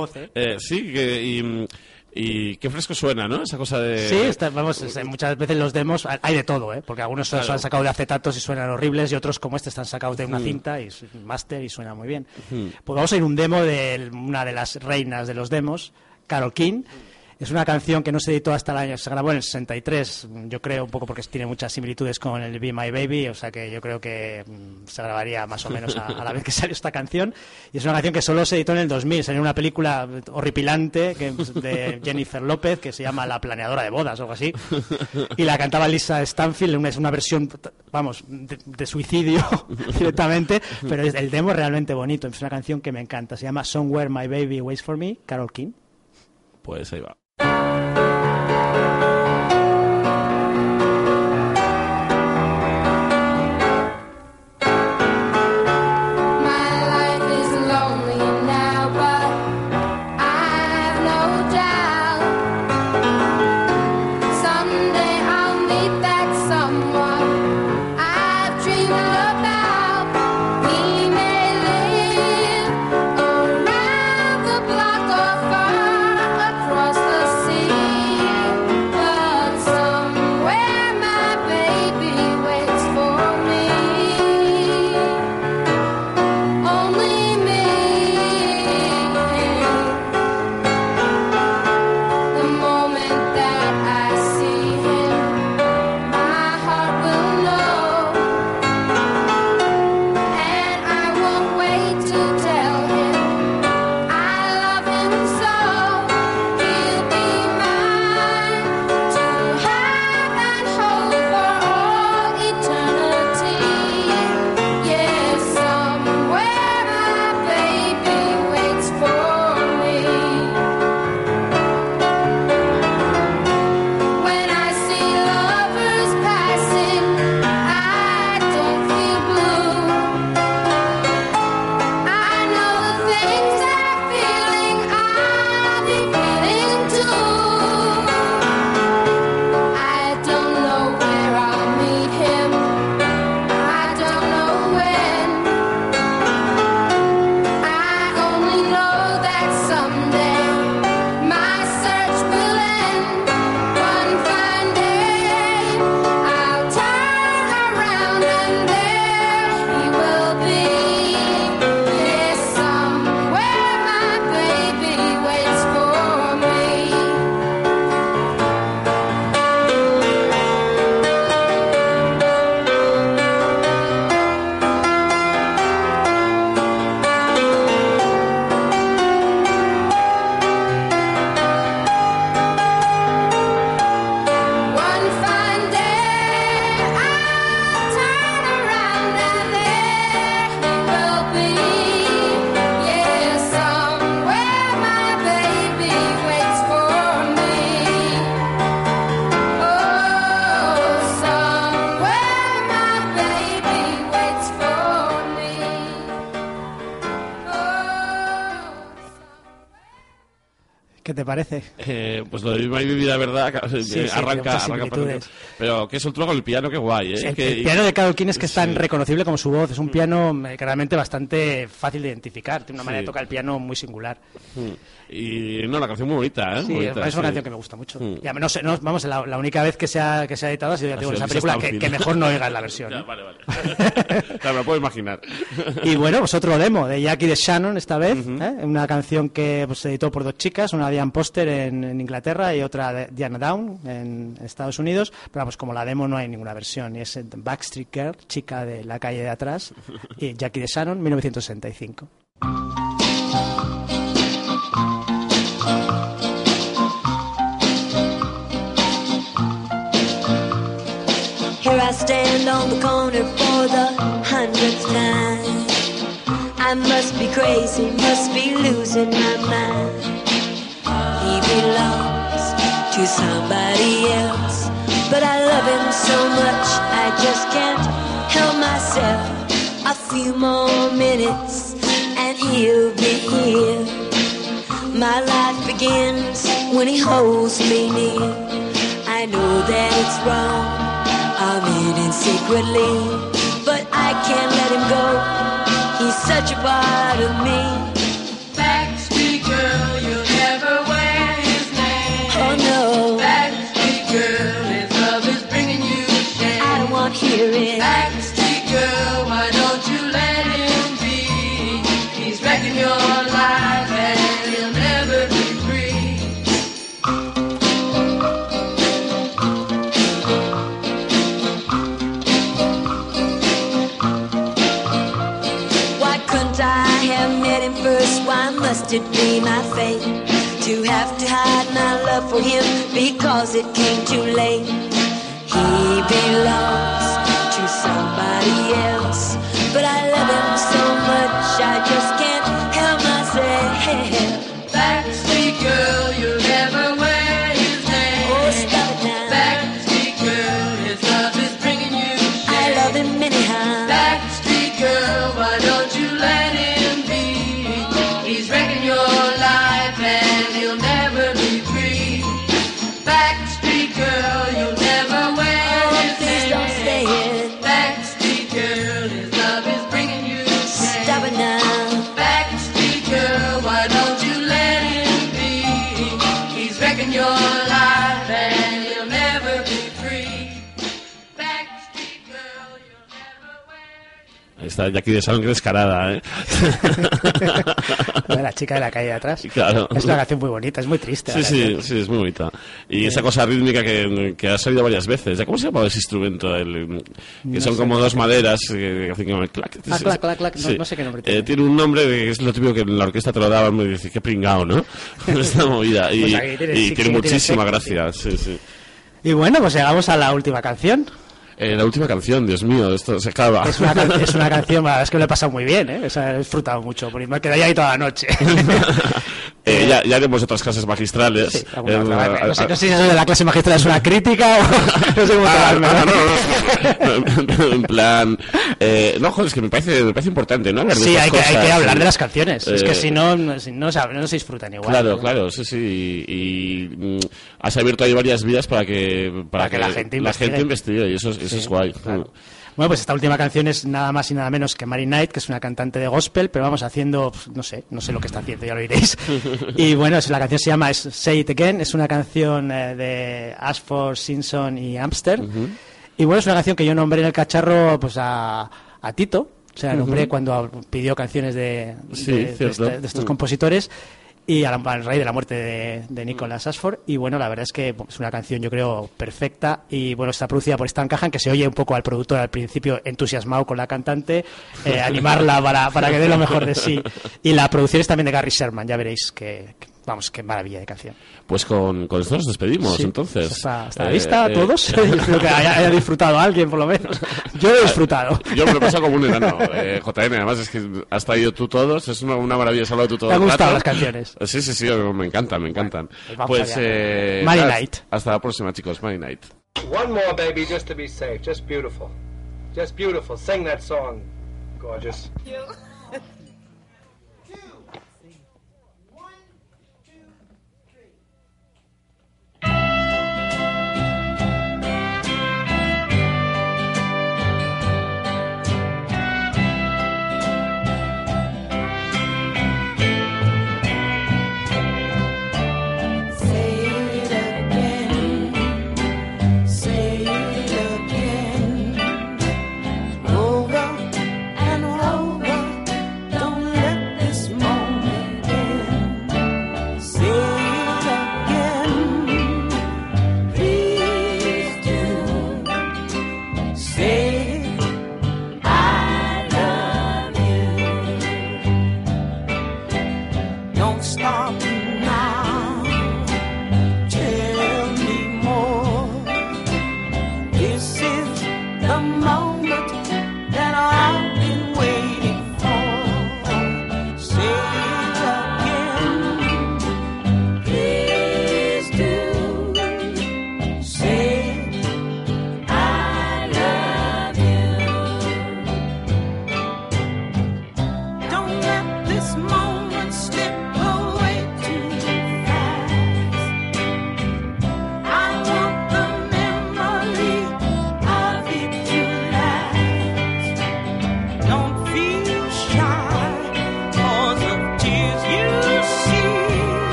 Speaker 3: Voz, ¿eh?
Speaker 4: Eh, sí, que, y, y qué fresco suena, ¿no? Esa cosa de...
Speaker 3: Sí, está- vamos, es- muchas veces los demos hay de todo, ¿eh? Porque algunos se
Speaker 4: Claro.
Speaker 3: han sacado de acetatos y suenan horribles y otros como este están sacados de una
Speaker 4: Mm.
Speaker 3: cinta y máster y suena muy bien.
Speaker 4: Mm.
Speaker 3: Pues vamos a ir un demo de una de las reinas de los demos, Carol King. Es una canción que no se editó hasta el año, se grabó en el 63, yo creo, un poco porque tiene muchas similitudes con el Be My Baby, o sea que yo creo que mm, se grabaría más o menos a, la vez que salió esta canción. Y es una canción que solo se editó en el 2000, salió una película horripilante de Jennifer López que se llama La planeadora de bodas o algo así. Y la cantaba Lisa Stanfield, una- es una versión, vamos, de, de suicidio directamente, pero el demo es realmente bonito, es una canción que me encanta, se llama Somewhere My Baby Waits For Me, Carol King.
Speaker 4: Pues ahí va.
Speaker 3: Parece?
Speaker 4: Eh, pues lo de mi vida, verdad,
Speaker 3: Sí, sí, tiene
Speaker 4: arranca, arranca. Pero que es un truco con el piano, qué guay, ¿eh?
Speaker 3: Sí, el,
Speaker 4: Que-
Speaker 3: el piano de Carol King es que es tan
Speaker 4: Sí.
Speaker 3: reconocible como su voz. Es un piano eh, que realmente bastante fácil de identificar. Tiene una manera
Speaker 4: Sí.
Speaker 3: de tocar el piano muy singular.
Speaker 4: Y no, la canción muy bonita, ¿eh?
Speaker 3: Sí,
Speaker 4: Bonita,
Speaker 3: es una
Speaker 4: sí.
Speaker 3: canción que me gusta mucho.
Speaker 4: Mm.
Speaker 3: Y además, no sé, no, vamos, la, la única vez que se ha, que se ha editado ha sido, ya digo, esa película, que, que mejor no oigas la versión.
Speaker 4: Ya,
Speaker 3: ¿eh?
Speaker 4: vale, vale. Claro, me lo puedo imaginar.
Speaker 3: Y bueno, pues otro demo de Jackie de Shannon esta vez, ¿eh? una canción que pues, se editó por dos chicas, una Diane Poster en, en Inglaterra y otra de Diana Down en Estados Unidos, pero vamos, como la demo no hay ninguna versión, y es Backstreet Girl, chica de la calle de atrás, y Jackie de Shannon, 1965.
Speaker 13: I stand on the corner for the hundredth time. I must be crazy, must be losing my mind. He belongs to somebody else, but I love him so much I just can't help myself. A few more minutes and he'll be here. My life begins when he holds me near. I know that it's wrong secretly, but I can't let him go. He's such a part of me.
Speaker 14: Backstreet Girl,
Speaker 15: you'll never wear his name.
Speaker 13: Oh no.
Speaker 15: Backstreet Girl, his love is bringing you shame. I don't want to hearing. Backstreet
Speaker 13: must
Speaker 15: it
Speaker 13: be my fate
Speaker 15: to
Speaker 13: have
Speaker 15: to hide my love for him
Speaker 13: because it
Speaker 15: came too late? He belongs to somebody else, but I love him so much I just can't help
Speaker 2: myself. Está Jackie de sangre descarada, ¿eh?
Speaker 3: La chica de la calle de atrás.
Speaker 2: Claro.
Speaker 3: Es una canción muy bonita, es muy triste.
Speaker 2: Sí, sí,
Speaker 3: canción.
Speaker 2: sí, es muy bonita. Y esa cosa rítmica que, que ha salido varias veces. ¿Ya ¿Cómo se llama ese instrumento? El, que
Speaker 3: No
Speaker 2: son como dos maderas eh, que hacen como el clac.
Speaker 3: Ah, clac, clac, clac. No- no sé qué nombre tiene.
Speaker 2: Eh, tiene un nombre que es lo típico que en la orquesta te lo daban y dices, qué pringao, ¿no? Esta movida. Y,
Speaker 3: Pues
Speaker 2: y
Speaker 3: sí, sí
Speaker 2: tiene muchísima gracia. Sí, sí.
Speaker 3: Y bueno, pues llegamos a la última canción.
Speaker 2: Eh, la última canción, Dios mío, esto se acaba.
Speaker 3: Es una, es una canción, la verdad es que lo he pasado muy bien, ¿eh? O sea, he disfrutado mucho, porque me quedado ahí toda la noche.
Speaker 2: Eh, ya, ya haremos otras clases magistrales.
Speaker 3: Sí,
Speaker 2: Eh,
Speaker 3: otra, vale.
Speaker 2: a-
Speaker 3: no, sé,
Speaker 2: a-
Speaker 3: no sé si eso de la clase magistral es una crítica o no sé cómo
Speaker 2: Ah, ah,
Speaker 3: ¿no?
Speaker 2: no, no, no. en plan eh, no joder es que me parece me parece importante no hablar de
Speaker 3: Sí, hay que, hay
Speaker 2: cosas,
Speaker 3: que hablar de las canciones. es que
Speaker 2: Eh,
Speaker 3: si no, no, si no, se- no se disfrutan igual.
Speaker 2: Claro, claro, sí, sí. Y, y, mm, has abierto ahí varias vías para que, para,
Speaker 3: Para que la gente
Speaker 2: la
Speaker 3: investigue.
Speaker 2: gente investigue y eso, es- eso es guay.
Speaker 3: claro. Bueno, pues esta última canción es nada más y nada menos que Mary Knight, que es una cantante de gospel, pero vamos haciendo, no sé, no sé lo que está haciendo, ya lo diréis. Y bueno, la canción se llama Say It Again, es una canción eh, de Ashford, Simpson y Amster. Y bueno, es una canción que yo nombré en el cacharro pues a, a Tito, o sea, nombré cuando pidió canciones de,
Speaker 2: Sí,
Speaker 3: de- de este- de estos
Speaker 2: Mm.
Speaker 3: compositores y al, al raíz de la muerte de, de Nicholas Ashford. Y bueno la verdad es que es una canción yo creo perfecta. Y bueno está producida por Stan Cahan que se oye un poco al productor al principio entusiasmado con la cantante eh, animarla para, para que dé lo mejor de sí. Y la producción es también de Gary Sherman ya veréis que, que- vamos qué maravilla de canción
Speaker 2: Pues con, con esto nos despedimos,
Speaker 3: Sí,
Speaker 2: entonces.
Speaker 3: hasta, hasta la
Speaker 2: Eh,
Speaker 3: vista
Speaker 2: eh,
Speaker 3: todos yo espero que haya, haya disfrutado alguien por lo menos yo lo he disfrutado
Speaker 2: Yo me lo he pasado como un enano, eh, JN. Además, es que has traído tú todos. Es una, una maravilla, has hablado tú todo
Speaker 3: ¿Te han gustado
Speaker 2: rato.
Speaker 3: las canciones?
Speaker 2: Sí, sí, sí, me encantan, me encantan.
Speaker 3: pues vamos
Speaker 2: pues,
Speaker 3: allá.
Speaker 2: eh,
Speaker 3: Mary Night.
Speaker 2: Hasta la próxima, chicos. Mary Night.
Speaker 9: One more, baby, just to be safe. Just beautiful. Just beautiful. Sing that song, gorgeous.